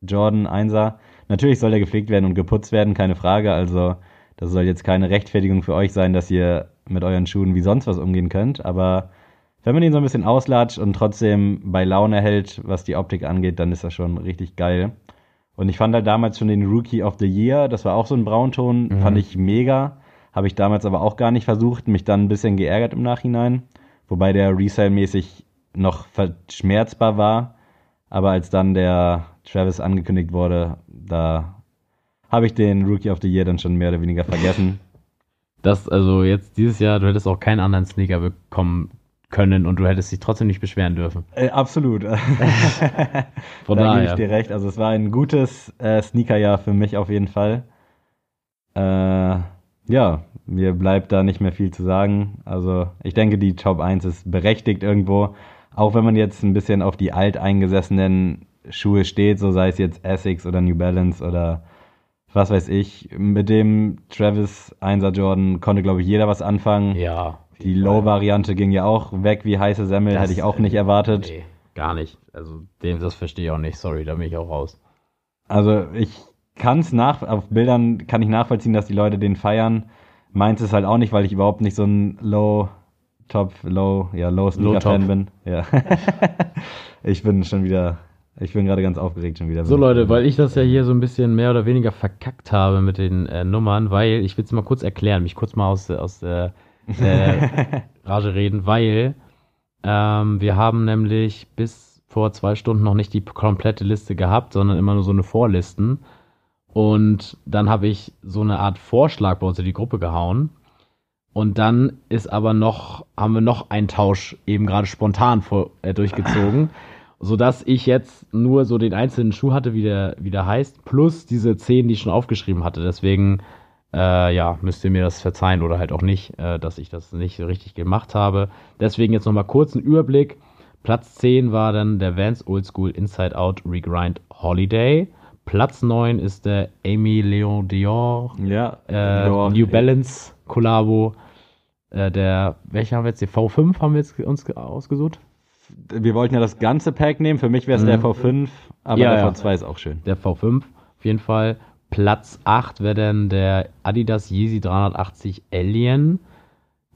Jordan 1er. Natürlich soll der gepflegt werden und geputzt werden, keine Frage. Also das soll jetzt keine Rechtfertigung für euch sein, dass ihr mit euren Schuhen wie sonst was umgehen könnt. Aber wenn man ihn so ein bisschen auslatscht und trotzdem bei Laune hält, was die Optik angeht, dann ist das schon richtig geil. Und ich fand halt damals schon den Rookie of the Year, das war auch so ein Braunton, Mhm. fand ich mega. Habe ich damals aber auch gar nicht versucht, mich dann ein bisschen geärgert im Nachhinein. Wobei der Resale-mäßig noch verschmerzbar war. Aber als dann der Travis angekündigt wurde, da habe ich den Rookie of the Year dann schon mehr oder weniger vergessen. das, also jetzt dieses Jahr, du hättest auch keinen anderen Sneaker bekommen können und du hättest dich trotzdem nicht beschweren dürfen. Äh, absolut. Von da gebe ich dir recht. Also es war ein gutes äh, Sneakerjahr für mich auf jeden Fall. Äh, Ja, mir bleibt da nicht mehr viel zu sagen. Also ich denke, die Top 1 ist berechtigt irgendwo. Auch wenn man jetzt ein bisschen auf die alteingesessenen Schuhe steht, so sei es jetzt Essex oder New Balance oder was weiß ich. Mit dem Travis 1er Jordan konnte, glaube ich, jeder was anfangen. Ja. Die Low-Variante ging ja auch weg wie heiße Semmel, Das- hätte ich auch nicht erwartet. Nee, gar nicht. Also dem, das verstehe ich auch nicht. Sorry, da bin ich auch raus. Also ich kann es nach, auf Bildern kann ich nachvollziehen, dass die Leute den feiern. Meins ist halt auch nicht, weil ich überhaupt nicht so ein Low, Top, Low, ja, Low Sneaker Fan bin. Ja. ich bin schon wieder, ich bin gerade ganz aufgeregt schon wieder. So Leute, weil ich das ja hier so ein bisschen mehr oder weniger verkackt habe mit den äh, Nummern, weil, ich will es mal kurz erklären, mich kurz mal aus, aus der äh, Rage reden, weil ähm, wir haben nämlich bis vor zwei Stunden noch nicht die komplette Liste gehabt, sondern immer nur so eine Vorlisten. Und dann habe ich so eine Art Vorschlag bei uns in die Gruppe gehauen. Und dann ist aber noch, haben wir noch einen Tausch eben gerade spontan vor, äh, durchgezogen, sodass ich jetzt nur so den einzelnen Schuh hatte, wie der, wie der heißt, plus diese zehn, die ich schon aufgeschrieben hatte. Deswegen, äh, ja, müsst ihr mir das verzeihen oder halt auch nicht, äh, dass ich das nicht so richtig gemacht habe. Deswegen jetzt nochmal kurz ein Überblick. Platz 10 war dann der Vans Old School Inside Out Regrind Holiday. Platz 9 ist der Amy Leon Dior Ja, äh, Dior. New Balance Collabo. Äh, der, welcher haben wir jetzt? Die V5 haben wir jetzt uns ge- ausgesucht? Wir wollten ja das ganze Pack nehmen. Für mich wäre es der V5, aber Mhm. Ja, der ja. V2 ist auch schön. Der V5 auf jeden Fall. Platz 8 wäre dann der Adidas Yeezy 380 Alien.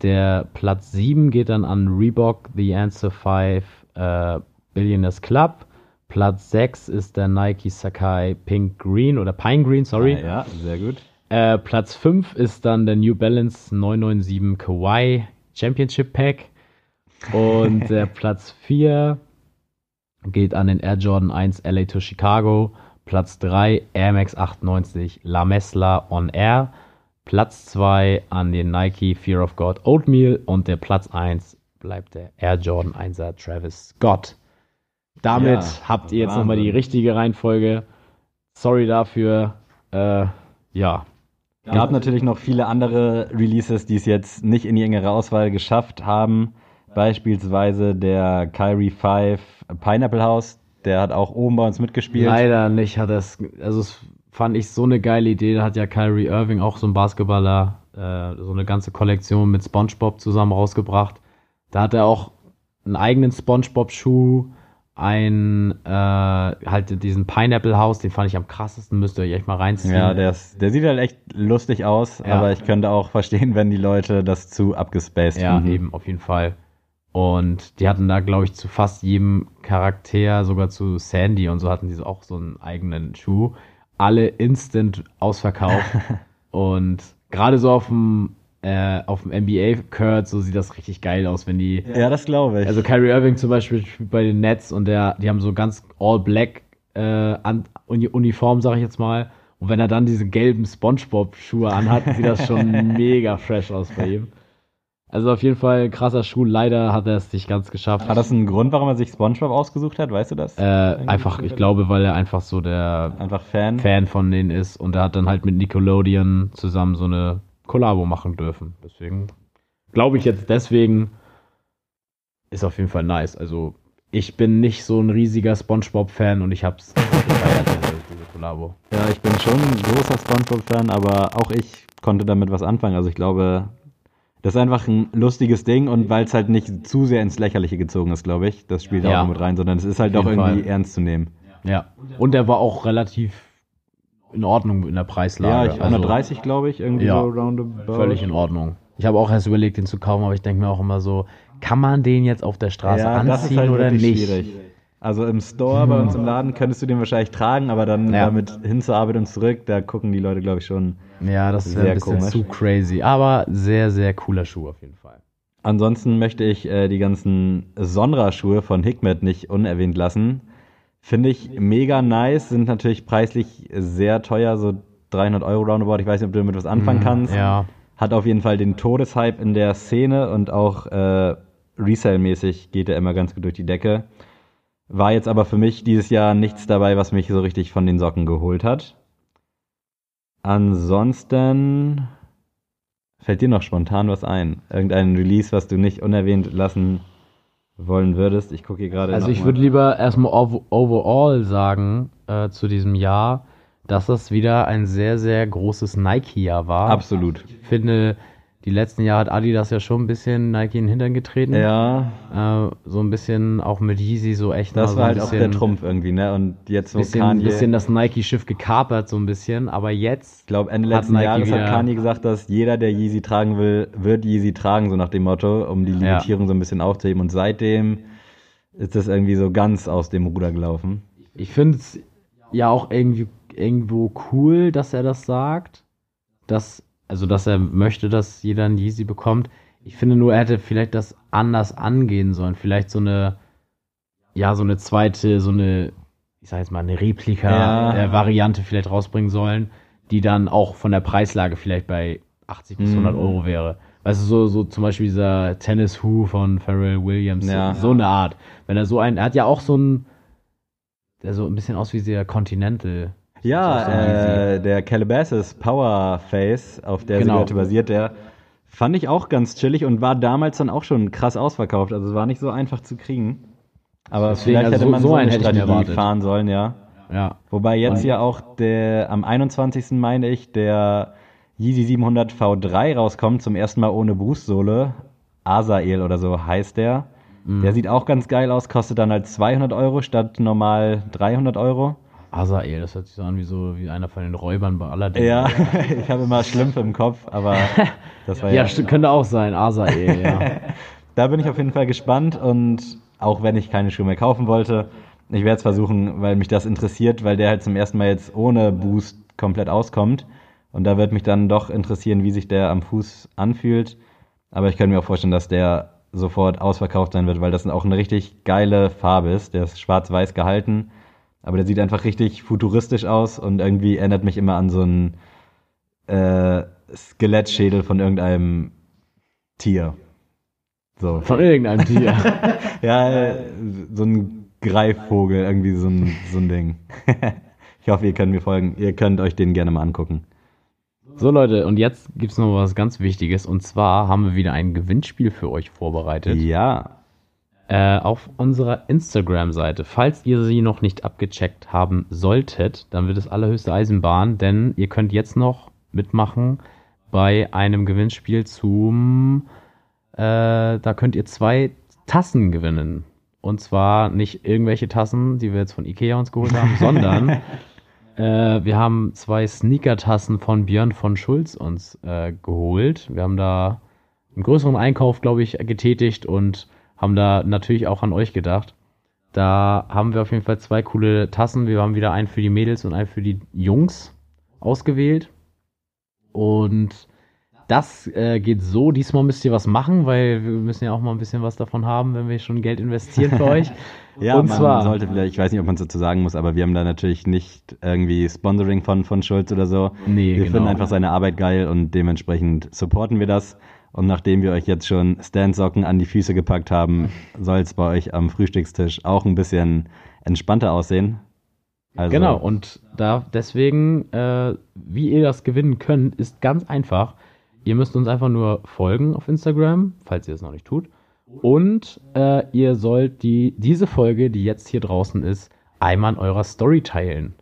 Der Platz 7 geht dann an Reebok The Answer 5 äh, Billionaires Club. Platz 6 ist der Nike Sakai Pink Green oder Pine Green, sorry. Ah, ja, sehr gut. Äh, Platz 5 ist dann der New Balance 997 Kawaii Championship Pack. Und der Platz 4 geht an den Air Jordan 1 LA to Chicago. Platz 3 Air Max 98 La Mesla On Air. Platz 2 an den Nike Fear of God Oatmeal. Und der Platz 1 bleibt der Air Jordan 1er Travis Scott. Damit Ja, habt ihr jetzt nochmal die richtige Reihenfolge. Sorry dafür. Äh, ja, Gab natürlich noch viele andere Releases, die es jetzt nicht in die engere Auswahl geschafft haben. Beispielsweise der Kyrie 5 Pineapple House, der hat auch oben bei uns mitgespielt. Leider nicht hat das, also es fand ich so eine geile Idee. Da hat ja Kyrie Irving auch so ein Basketballer, äh, so eine ganze Kollektion mit SpongeBob zusammen rausgebracht. Da hat er auch einen eigenen SpongeBob-Schuh, ein, äh, halt diesen Pineapple House, den fand ich am krassesten, müsst ihr euch echt mal reinziehen. Ja, der, ist, der sieht halt echt lustig aus, Ja. aber ich könnte auch verstehen, wenn die Leute das zu abgespaced Ja, finden. eben, auf jeden Fall. Und die hatten da, glaube ich, zu fast jedem Charakter, sogar zu Sandy und so hatten die auch so einen eigenen Schuh. Alle instant ausverkauft. und gerade so auf dem, äh, auf dem NBA-Kurt, so sieht das richtig geil aus, wenn die. Ja, das glaube ich. Also Kyrie Irving zum Beispiel spielt bei den Nets und der, die haben so ganz all-black äh, an, Uni Uniform, sag ich jetzt mal. Und wenn er dann diese gelben Spongebob-Schuhe anhat, sieht das schon mega fresh aus bei ihm. Also auf jeden Fall ein krasser Schuh. Leider hat er es nicht ganz geschafft. hat das einen Grund, warum er sich SpongeBob ausgesucht hat? Weißt du das? äh, einfach, ich glaube, weil er einfach so der Einfach Fan? Fan von denen ist und er hat dann halt mit Nickelodeon zusammen so eine Kollabo machen dürfen. Deswegen glaube ich jetzt deswegen ist auf jeden Fall nice. Also ich bin nicht so ein riesiger SpongeBob-Fan und ich hab's gefeiert, diese, diese Kollabo. Ja, ich bin schon ein großer SpongeBob-Fan, aber auch ich konnte damit was anfangen. Also ich glaube, das ist einfach ein lustiges Ding und weil es halt nicht zu sehr ins Lächerliche gezogen ist, glaube ich, das spielt Ja. auch mit rein, sondern es ist halt auch irgendwie Fall. ernst zu nehmen. Ja. Und er war auch relativ in Ordnung in der Preislage. Ja, ich, 130, glaube ich, irgendwie Ja. so roundabout. Völlig in Ordnung. Ich habe auch erst überlegt, den zu kaufen, aber ich denke mir auch immer so, kann man den jetzt auf der Straße Ja, anziehen halt oder nicht? schwierig. Also im Store bei uns im Laden könntest du den wahrscheinlich tragen, aber dann Ja. damit hin zur Arbeit und zurück, da gucken die Leute, glaube ich, schon. Ja, das wäre Sehr ein bisschen komisch. zu crazy. Aber sehr, sehr cooler Schuh auf jeden Fall. Ansonsten möchte ich äh, die ganzen Sonra-Schuhe von Hikmet nicht unerwähnt lassen. Finde ich mega nice, sind natürlich preislich sehr teuer, so 300 Euro roundabout. Ich weiß nicht, ob du damit was anfangen kannst. Mhm, Ja. Hat auf jeden Fall den Todeshype in der Szene und auch äh, Resale-mäßig geht er immer ganz gut durch die Decke. War jetzt aber für mich dieses Jahr nichts dabei, was mich so richtig von den Socken geholt hat. Ansonsten Fällt dir noch spontan was ein? Irgendein Release, was du nicht unerwähnt lassen wollen würdest? Ich gucke hier gerade. Also ich würde lieber erstmal ov- overall sagen äh, zu diesem Jahr, dass das wieder ein sehr, sehr großes Nike-Jahr war. Absolut. Ich finde, die letzten Jahre hat Adidas ja schon ein bisschen Nike in den Hintern getreten. Ja, Äh, so ein bisschen auch mit Yeezy so echt das mal so war ein halt auch bisschen, der Trumpf irgendwie, ne? Und jetzt, wo Bisschen, Kanye. bisschen das Nike-Schiff gekapert so ein bisschen, aber jetzt ich glaube, Ende letzten Nike Jahres hat Kanye gesagt, dass jeder, der Yeezy tragen will, wird Yeezy tragen, so nach dem Motto, um die Ja. Limitierung so ein bisschen aufzuheben. Und seitdem ist das irgendwie so ganz aus dem Ruder gelaufen. Ich finde es ja auch irgendwie irgendwo cool, dass er das sagt. Dass, also, dass er möchte, dass jeder ein Yeezy bekommt. Ich finde nur, er hätte vielleicht das anders angehen sollen. Vielleicht so eine, ja, so eine zweite, so eine, ich sag jetzt mal, eine Ja. Replika-Variante vielleicht rausbringen sollen, die dann auch von der Preislage vielleicht bei 80 bis Mhm. 100 Euro wäre. Weißt du, so, so zum Beispiel dieser Tennis Who von Pharrell Williams, Ja. so, so eine Art. Wenn er so ein, er hat ja auch so ein, der so ein bisschen aus wie der Continental. Ja, äh, der Calabasas Power Face, auf der Genau. Silhouette basiert, der fand ich auch ganz chillig und war damals dann auch schon krass ausverkauft. Also es war nicht so einfach zu kriegen. Aber Deswegen, vielleicht also hätte man so so, einen eine Strategie fahren sollen, ja. Ja. Wobei jetzt ja auch der am 21. meine ich, der Yeezy 700 V3 rauskommt, zum ersten Mal ohne Brustsohle. Asael oder so heißt der. Mhm. Der sieht auch ganz geil aus, kostet dann halt 200 Euro statt normal 300 Euro. Asael, das hört sich so an wie so wie einer von den Räubern bei Aladdin. Ja, ich habe immer Schlümpfe im Kopf, aber das war ja. Ja, st- könnte auch sein, Asael, ja. Da bin ich auf jeden Fall gespannt und auch wenn ich keine Schuhe mehr kaufen wollte, ich werde es versuchen, weil mich das interessiert, weil der halt zum ersten Mal jetzt ohne Boost komplett auskommt. Und da wird mich dann doch interessieren, wie sich der am Fuß anfühlt. Aber ich könnte mir auch vorstellen, dass der sofort ausverkauft sein wird, weil das auch eine richtig geile Farbe ist. Der ist schwarz-weiß gehalten, aber der sieht einfach richtig futuristisch aus und irgendwie erinnert mich immer an so einen äh, Skelettschädel von irgendeinem Tier. So. Von irgendeinem Tier. Ja, äh, so ein Greifvogel, irgendwie so ein, so ein Ding. ich hoffe, ihr könnt mir folgen. Ihr könnt euch den gerne mal angucken. So Leute, und jetzt gibt's noch was ganz Wichtiges. Und zwar haben wir wieder ein Gewinnspiel für euch vorbereitet. Ja. Äh, auf unserer Instagram-Seite. Falls ihr sie noch nicht abgecheckt haben solltet, dann wird es allerhöchste Eisenbahn, denn ihr könnt jetzt noch mitmachen bei einem Gewinnspiel zum, äh, da könnt ihr zwei Tassen gewinnen. Und zwar nicht irgendwelche Tassen, die wir jetzt von Ikea uns geholt haben, sondern äh, wir haben zwei Sneaker-Tassen von Björn von Schulz uns äh, geholt. Wir haben da einen größeren Einkauf, glaube ich, getätigt und haben da natürlich auch an euch gedacht. Da haben wir auf jeden Fall zwei coole Tassen. Wir haben wieder einen für die Mädels und einen für die Jungs ausgewählt. Und das äh, geht so. Diesmal müsst ihr was machen, weil wir müssen ja auch mal ein bisschen was davon haben, wenn wir schon Geld investieren für euch. Ja, Und man zwar- sollte vielleicht, ich weiß nicht, ob man es dazu sagen muss, aber wir haben da natürlich nicht irgendwie Sponsoring von, von Schulz oder so. Nee, wir genau. finden einfach seine Arbeit geil und dementsprechend supporten wir das. Und nachdem wir euch jetzt schon Standsocken an die Füße gepackt haben, soll es bei euch am Frühstückstisch auch ein bisschen entspannter aussehen. Also, Genau, und da deswegen, äh, wie ihr das gewinnen könnt, ist ganz einfach. Ihr müsst uns einfach nur folgen auf Instagram, falls ihr es noch nicht tut. Und äh, ihr sollt die, diese Folge, die jetzt hier draußen ist, einmal in eurer Story teilen.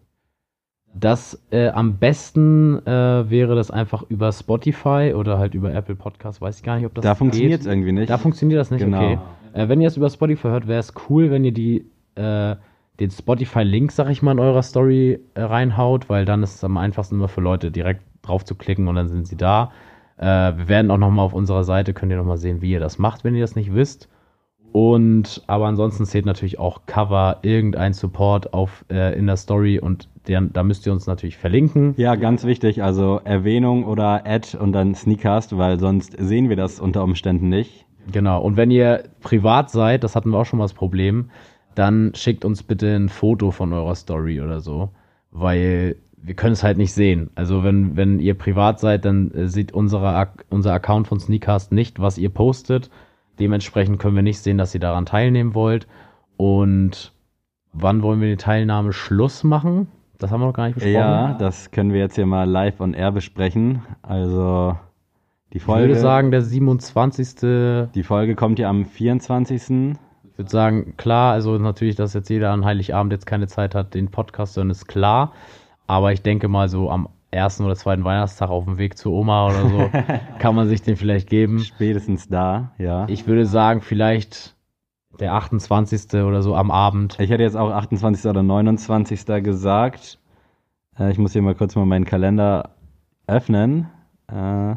Das äh, am besten äh, wäre das einfach über Spotify oder halt über Apple Podcast, weiß ich gar nicht, ob das da funktioniert es irgendwie nicht. Da funktioniert das nicht, Genau. okay. Äh, wenn ihr es über Spotify hört, wäre es cool, wenn ihr die, äh, den Spotify-Link, sag ich mal, in eurer Story äh, reinhaut, weil dann ist es am einfachsten immer für Leute direkt drauf zu klicken und dann sind sie da. Äh, wir werden auch nochmal auf unserer Seite, könnt ihr nochmal sehen, wie ihr das macht, wenn ihr das nicht wisst. Und aber ansonsten zählt natürlich auch Cover, irgendein Support auf äh, in der Story und der, da müsst ihr uns natürlich verlinken. Ja, ganz wichtig, also Erwähnung oder Ad und dann Sneakcast, weil sonst sehen wir das unter Umständen nicht. Genau. Und wenn ihr privat seid, das hatten wir auch schon mal das Problem, dann schickt uns bitte ein Foto von eurer Story oder so, weil wir können es halt nicht sehen. Also wenn, wenn ihr privat seid, dann äh, sieht unsere, unser Account von Sneakcast nicht, was ihr postet. Dementsprechend können wir nicht sehen, dass ihr daran teilnehmen wollt. Und wann wollen wir die Teilnahme Schluss machen? Das haben wir noch gar nicht besprochen. Ja, das können wir jetzt hier mal live on air besprechen. Also Die Ich Folge, würde sagen, der 27. die Folge kommt ja am 24. Ich würde sagen, klar, also natürlich, dass jetzt jeder an Heiligabend jetzt keine Zeit hat, den Podcast zu hören, ist klar. Aber ich denke mal so am ersten oder zweiten Weihnachtstag auf dem Weg zur Oma oder so, kann man sich den vielleicht geben. Spätestens da, ja. Ich, Ich würde sagen, vielleicht der 28. oder so am Abend. hätte jetzt auch 28. oder 29. gesagt. Äh, ich muss hier mal kurz mal meinen Kalender öffnen. Äh,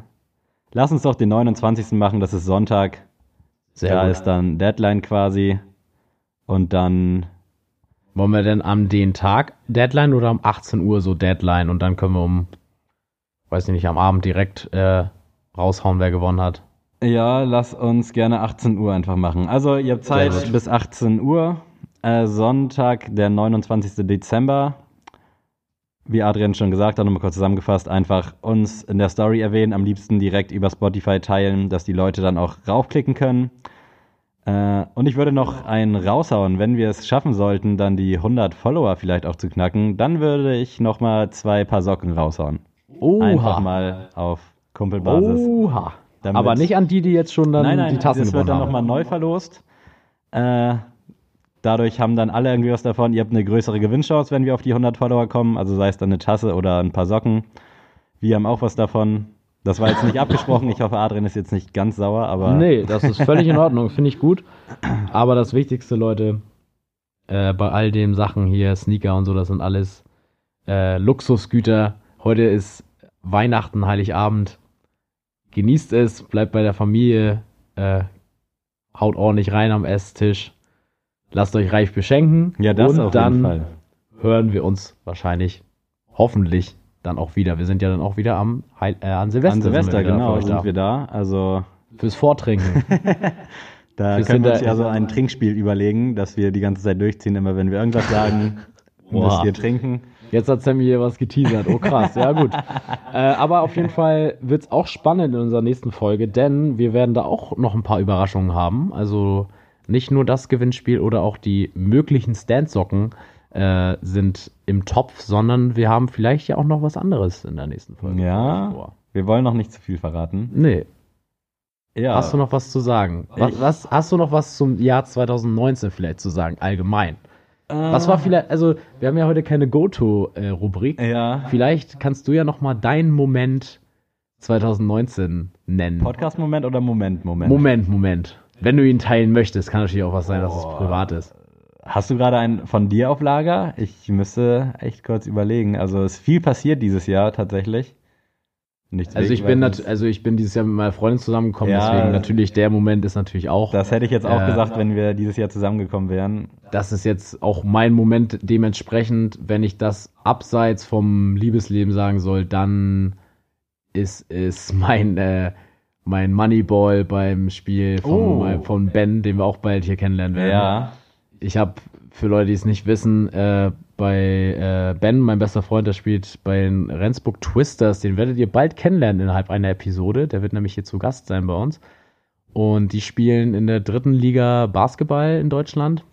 lass uns doch den 29. machen, das ist Sonntag. Sehr da gut. ist dann Deadline quasi. Und dann, Wollen wir denn am den Tag Deadline oder um 18 Uhr so Deadline und dann können wir um, weiß ich nicht, am Abend direkt äh, raushauen, wer gewonnen hat. ja, lass uns gerne 18 Uhr einfach machen. Also ihr habt Zeit bis 18 Uhr. Äh, Sonntag, der 29. Dezember. Wie Adrian schon gesagt hat, nochmal kurz zusammengefasst, einfach uns in der Story erwähnen, am liebsten direkt über Spotify teilen, dass die Leute dann auch raufklicken können. Äh, und ich würde noch einen raushauen, wenn wir es schaffen sollten, dann die 100 Follower vielleicht auch zu knacken, dann würde ich nochmal zwei Paar Socken raushauen. Oha. Einfach mal auf Kumpelbasis. Oha. Damit- Aber nicht an die, die jetzt schon dann nein, nein, die Tassen das wird dann haben. nochmal neu verlost. Äh, dadurch haben dann alle irgendwie was davon. Ihr habt eine größere Gewinnchance, wenn wir auf die 100 Follower kommen. Also sei es dann eine Tasse oder ein paar Socken. Wir haben auch was davon. Das war jetzt nicht abgesprochen. Ich hoffe, Adrian ist jetzt nicht ganz sauer, aber Nee, das ist völlig in Ordnung, finde ich gut. Aber das Wichtigste, Leute, äh, bei all den Sachen hier, Sneaker und so, das sind alles äh, Luxusgüter. Heute ist Weihnachten, Heiligabend. Genießt es, bleibt bei der Familie, äh, haut ordentlich rein am Esstisch. Lasst euch reich beschenken. ja, das und auf dann jeden Fall. hören wir uns wahrscheinlich, hoffentlich, dann auch wieder. Wir sind ja dann auch wieder am Heil äh, an Silvester. An sind Silvester, für genau, sind da. wir da. Also Fürs Vortrinken. da Wir können sind wir uns ja so ein Trinkspiel überlegen, dass wir die ganze Zeit durchziehen. Immer wenn wir irgendwas sagen, müsst ihr trinken. Jetzt hat Sammy hier was geteasert. Oh krass, ja gut. äh, aber auf jeden Fall wird es auch spannend in unserer nächsten Folge, denn wir werden da auch noch ein paar Überraschungen haben. Also nicht nur das Gewinnspiel oder auch die möglichen Standsocken äh, sind im Topf, sondern wir haben vielleicht ja auch noch was anderes in der nächsten Folge. Ja. Wir wollen noch nicht zu viel verraten. Nee. Ja. Hast du noch was zu sagen? Was, was hast du noch was zum Jahr 2019 vielleicht zu sagen, allgemein? Was war vielleicht, also wir haben ja heute keine Go-To-Rubrik. Ja. Vielleicht kannst du ja noch mal deinen Moment 2019 nennen. Podcast-Moment oder Moment-Moment? Moment, Moment. Wenn du ihn teilen möchtest, kann natürlich auch was sein, dass es privat ist. Hast du gerade einen von dir auf Lager? Ich müsste echt kurz überlegen. Also es ist viel passiert dieses Jahr tatsächlich. Nichts Also ich bin also ich bin dieses Jahr mit meiner Freundin zusammengekommen, Ja. deswegen natürlich der Moment ist natürlich auch. Das hätte ich jetzt auch Äh, gesagt, wenn wir dieses Jahr zusammengekommen wären. das ist jetzt auch mein Moment dementsprechend, wenn ich das abseits vom Liebesleben sagen soll, dann ist es mein äh, mein Moneyball beim Spiel von, Oh. von Ben, den wir auch bald hier kennenlernen werden. Ja. Ich habe für Leute, die es nicht wissen, äh, bei äh, Ben, mein bester Freund, der spielt bei den Rendsburg Twisters, den werdet ihr bald kennenlernen innerhalb einer Episode. Der wird nämlich hier zu Gast sein bei uns. Und die spielen in der dritten Liga Basketball in Deutschland.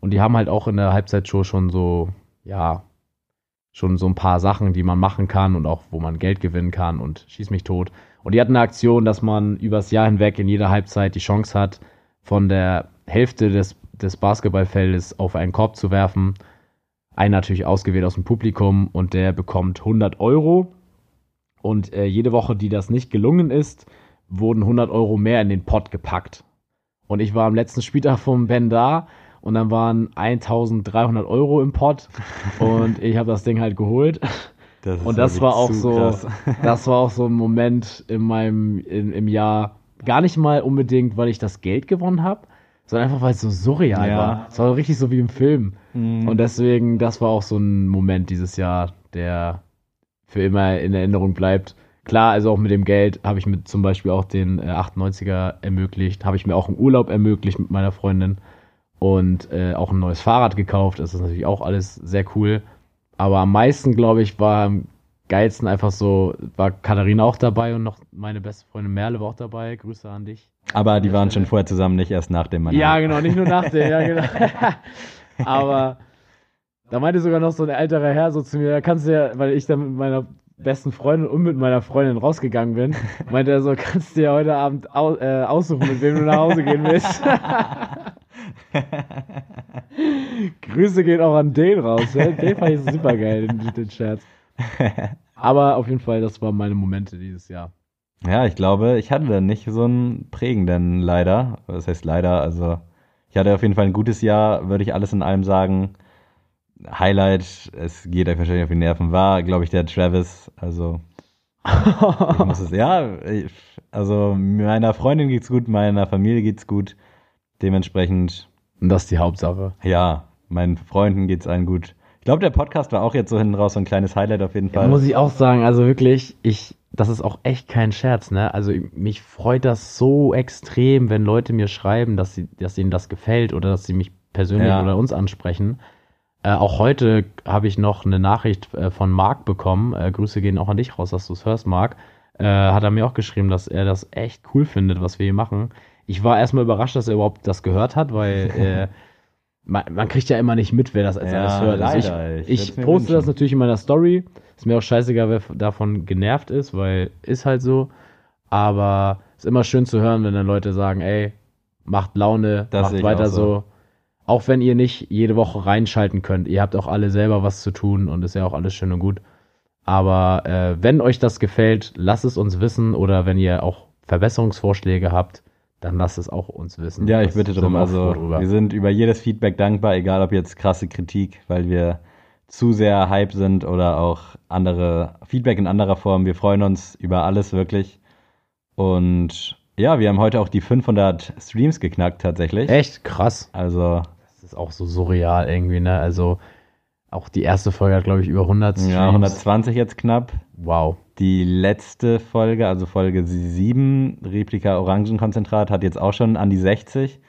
Und die haben halt auch in der Halbzeitshow schon so, ja, schon so ein paar Sachen, die man machen kann und auch wo man Geld gewinnen kann und schieß mich tot. Und die hatten eine Aktion, dass man übers Jahr hinweg in jeder Halbzeit die Chance hat, von der Hälfte des, des Basketballfeldes auf einen Korb zu werfen. Einen natürlich ausgewählt aus dem Publikum und der bekommt 100 Euro. Und äh, jede Woche, die das nicht gelungen ist, wurden 100 Euro mehr in den Pot gepackt. Und ich war am letzten Spieltag vom Ben da und dann waren 1300 Euro im Pot und ich habe das Ding halt geholt. Das Und das war auch so, krass. das war auch so ein Moment in meinem, in, im Jahr, gar nicht mal unbedingt, weil ich das Geld gewonnen habe, sondern einfach, weil es so surreal Ja. war. Es war richtig so wie im Film. Mhm. Und deswegen, das war auch so ein Moment dieses Jahr, der für immer in Erinnerung bleibt. Klar, also auch mit dem Geld habe ich mir zum Beispiel auch den äh, 98er ermöglicht, habe ich mir auch einen Urlaub ermöglicht mit meiner Freundin und äh, auch ein neues Fahrrad gekauft. Das ist natürlich auch alles sehr cool. Aber am meisten, glaube ich, war geilsten einfach so, war Katharina auch dabei und noch meine beste Freundin Merle war auch dabei. Grüße an dich. Aber die waren schon vorher zusammen, nicht erst nach dem Mann. Ja, genau, nicht nur nach dem, ja, genau. Aber da meinte sogar noch so ein älterer Herr so zu mir, da kannst du ja, weil ich dann mit meiner besten Freundin und mit meiner Freundin rausgegangen bin, meinte er so, kannst du dir heute Abend au äh, aussuchen, mit wem du nach Hause gehen willst. Grüße gehen auch an den raus. Ja? Den fand ich super geil, den, den Scherz. Aber auf jeden Fall, das waren meine Momente dieses Jahr. Ja, ich glaube, ich hatte nicht so einen prägenden leider. Das heißt leider, also ich hatte auf jeden Fall ein gutes Jahr, würde ich alles in allem sagen. Highlight, es geht euch wahrscheinlich auf die Nerven, war, glaube ich, der Travis. Also, ich muss es, ja, ich, also meiner Freundin geht's gut, meiner Familie geht's gut. Dementsprechend. Und das ist die Hauptsache. Ja, meinen Freunden geht's allen gut. Ich glaube, der Podcast war auch jetzt so hinten raus so ein kleines Highlight auf jeden Fall. Ja, muss ich auch sagen, also wirklich, ich, das ist auch echt kein Scherz, ne? Also mich freut das so extrem, wenn Leute mir schreiben, dass sie, dass ihnen das gefällt oder dass sie mich persönlich ja. oder uns ansprechen. Äh, auch heute habe ich noch eine Nachricht äh, von Marc bekommen. Äh, Grüße gehen auch an dich raus, dass du es hörst, Marc. Äh, hat er mir auch geschrieben, dass er das echt cool findet, was wir hier machen. Ich war erstmal überrascht, dass er überhaupt das gehört hat, weil äh, man, man, kriegt ja immer nicht mit, wer das als ja, alles hört. Also leider, ich, ich, ich poste wünschen. das natürlich in meiner Story. Ist mir auch scheißegal, wer davon genervt ist, weil ist halt so. Aber ist immer schön zu hören, wenn dann Leute sagen, ey, macht Laune, das macht weiter so. so. Auch wenn ihr nicht jede Woche reinschalten könnt. Ihr habt auch alle selber was zu tun und ist ja auch alles schön und gut. Aber äh, wenn euch das gefällt, lasst es uns wissen oder wenn ihr auch Verbesserungsvorschläge habt, dann lasst es auch uns wissen. Ja, ich bitte darum. Also wir sind über jedes Feedback dankbar, egal ob jetzt krasse Kritik, weil wir zu sehr Hype sind oder auch andere Feedback in anderer Form. Wir freuen uns über alles wirklich. Und ja, wir haben heute auch die 500 Streams geknackt tatsächlich. Echt krass. Also ist auch so surreal irgendwie, ne? Also auch die erste Folge hat, glaube ich, über 100 Streams. Ja, 120 jetzt knapp. Wow. Die letzte Folge, also Folge 7, Replika Orangenkonzentrat, hat jetzt auch schon an die 60.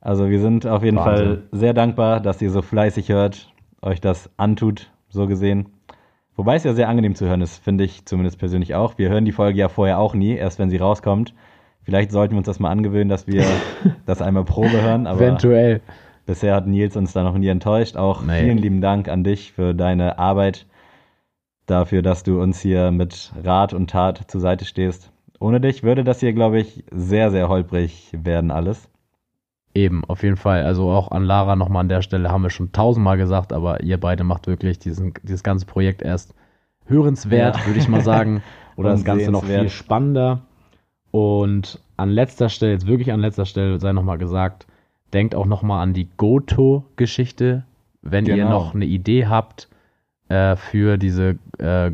Also wir sind auf jeden Wahnsinn. Fall sehr dankbar, dass ihr so fleißig hört, euch das antut, so gesehen. Wobei es ja sehr angenehm zu hören ist, finde ich zumindest persönlich auch. Wir hören die Folge ja vorher auch nie, erst wenn sie rauskommt. Vielleicht sollten wir uns das mal angewöhnen, dass wir das einmal Probe hören. Aber Eventuell. Bisher hat Nils uns da noch nie enttäuscht. Auch nee. vielen lieben Dank an dich für deine Arbeit, dafür, dass du uns hier mit Rat und Tat zur Seite stehst. Ohne dich würde das hier, glaube ich, sehr, sehr holprig werden alles. Eben, auf jeden Fall. Also auch an Lara nochmal an der Stelle haben wir schon tausendmal gesagt, aber ihr beide macht wirklich diesen, dieses ganze Projekt erst hörenswert, ja. würde ich mal sagen. Oder das Ganze noch viel spannender. Und an letzter Stelle, jetzt wirklich an letzter Stelle sei nochmal gesagt, denkt auch nochmal an die Goto-Geschichte, wenn genau. ihr noch eine Idee habt äh, für diese, äh,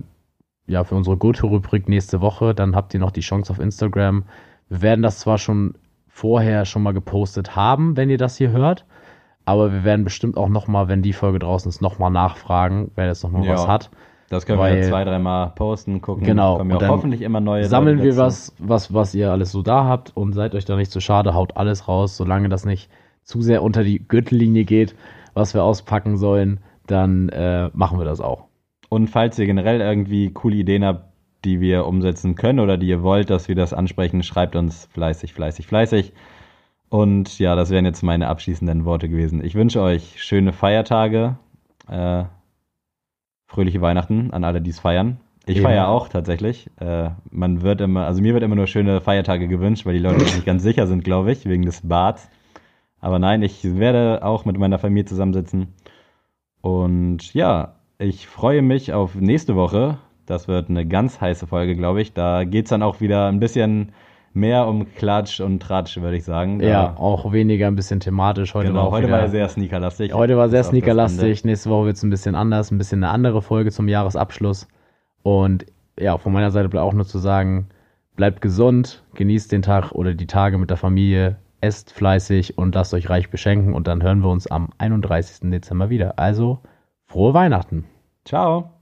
ja, für unsere Goto-Rubrik nächste Woche, dann habt ihr noch die Chance auf Instagram. Wir werden das zwar schon vorher schon mal gepostet haben, wenn ihr das hier hört, aber wir werden bestimmt auch nochmal, wenn die Folge draußen ist, nochmal nachfragen, wer jetzt nochmal ja. was hat. Das können Weil, wir zwei, dreimal posten, gucken. Genau. Kommen ja auch hoffentlich immer neue. Sammeln wir was, was, was ihr alles so da habt und seid euch da nicht zu schade, haut alles raus, solange das nicht zu sehr unter die Gürtellinie geht, was wir auspacken sollen, dann äh, machen wir das auch. Und falls ihr generell irgendwie coole Ideen habt, die wir umsetzen können oder die ihr wollt, dass wir das ansprechen, schreibt uns fleißig, fleißig, fleißig. Und ja, das wären jetzt meine abschließenden Worte gewesen. Ich wünsche euch schöne Feiertage, äh, fröhliche Weihnachten an alle, die es feiern. Ich feiere auch tatsächlich. Äh, man wird immer, also mir wird immer nur schöne Feiertage gewünscht, weil die Leute nicht ganz sicher sind, glaube ich, wegen des Bads. Aber nein, ich werde auch mit meiner Familie zusammensitzen. Und ja, ich freue mich auf nächste Woche. Das wird eine ganz heiße Folge, glaube ich. Da geht es dann auch wieder ein bisschen mehr um Klatsch und Tratsch, würde ich sagen. Da ja, auch weniger ein bisschen thematisch. Heute genau, war heute war sehr sneakerlastig. Heute war sehr sneakerlastig. Nächste Woche wird es ein bisschen anders, ein bisschen eine andere Folge zum Jahresabschluss. Und ja, von meiner Seite bleibt auch nur zu sagen, bleibt gesund, genießt den Tag oder die Tage mit der Familie, esst fleißig und lasst euch reich beschenken und dann hören wir uns am 31. Dezember wieder. Also frohe Weihnachten. Ciao.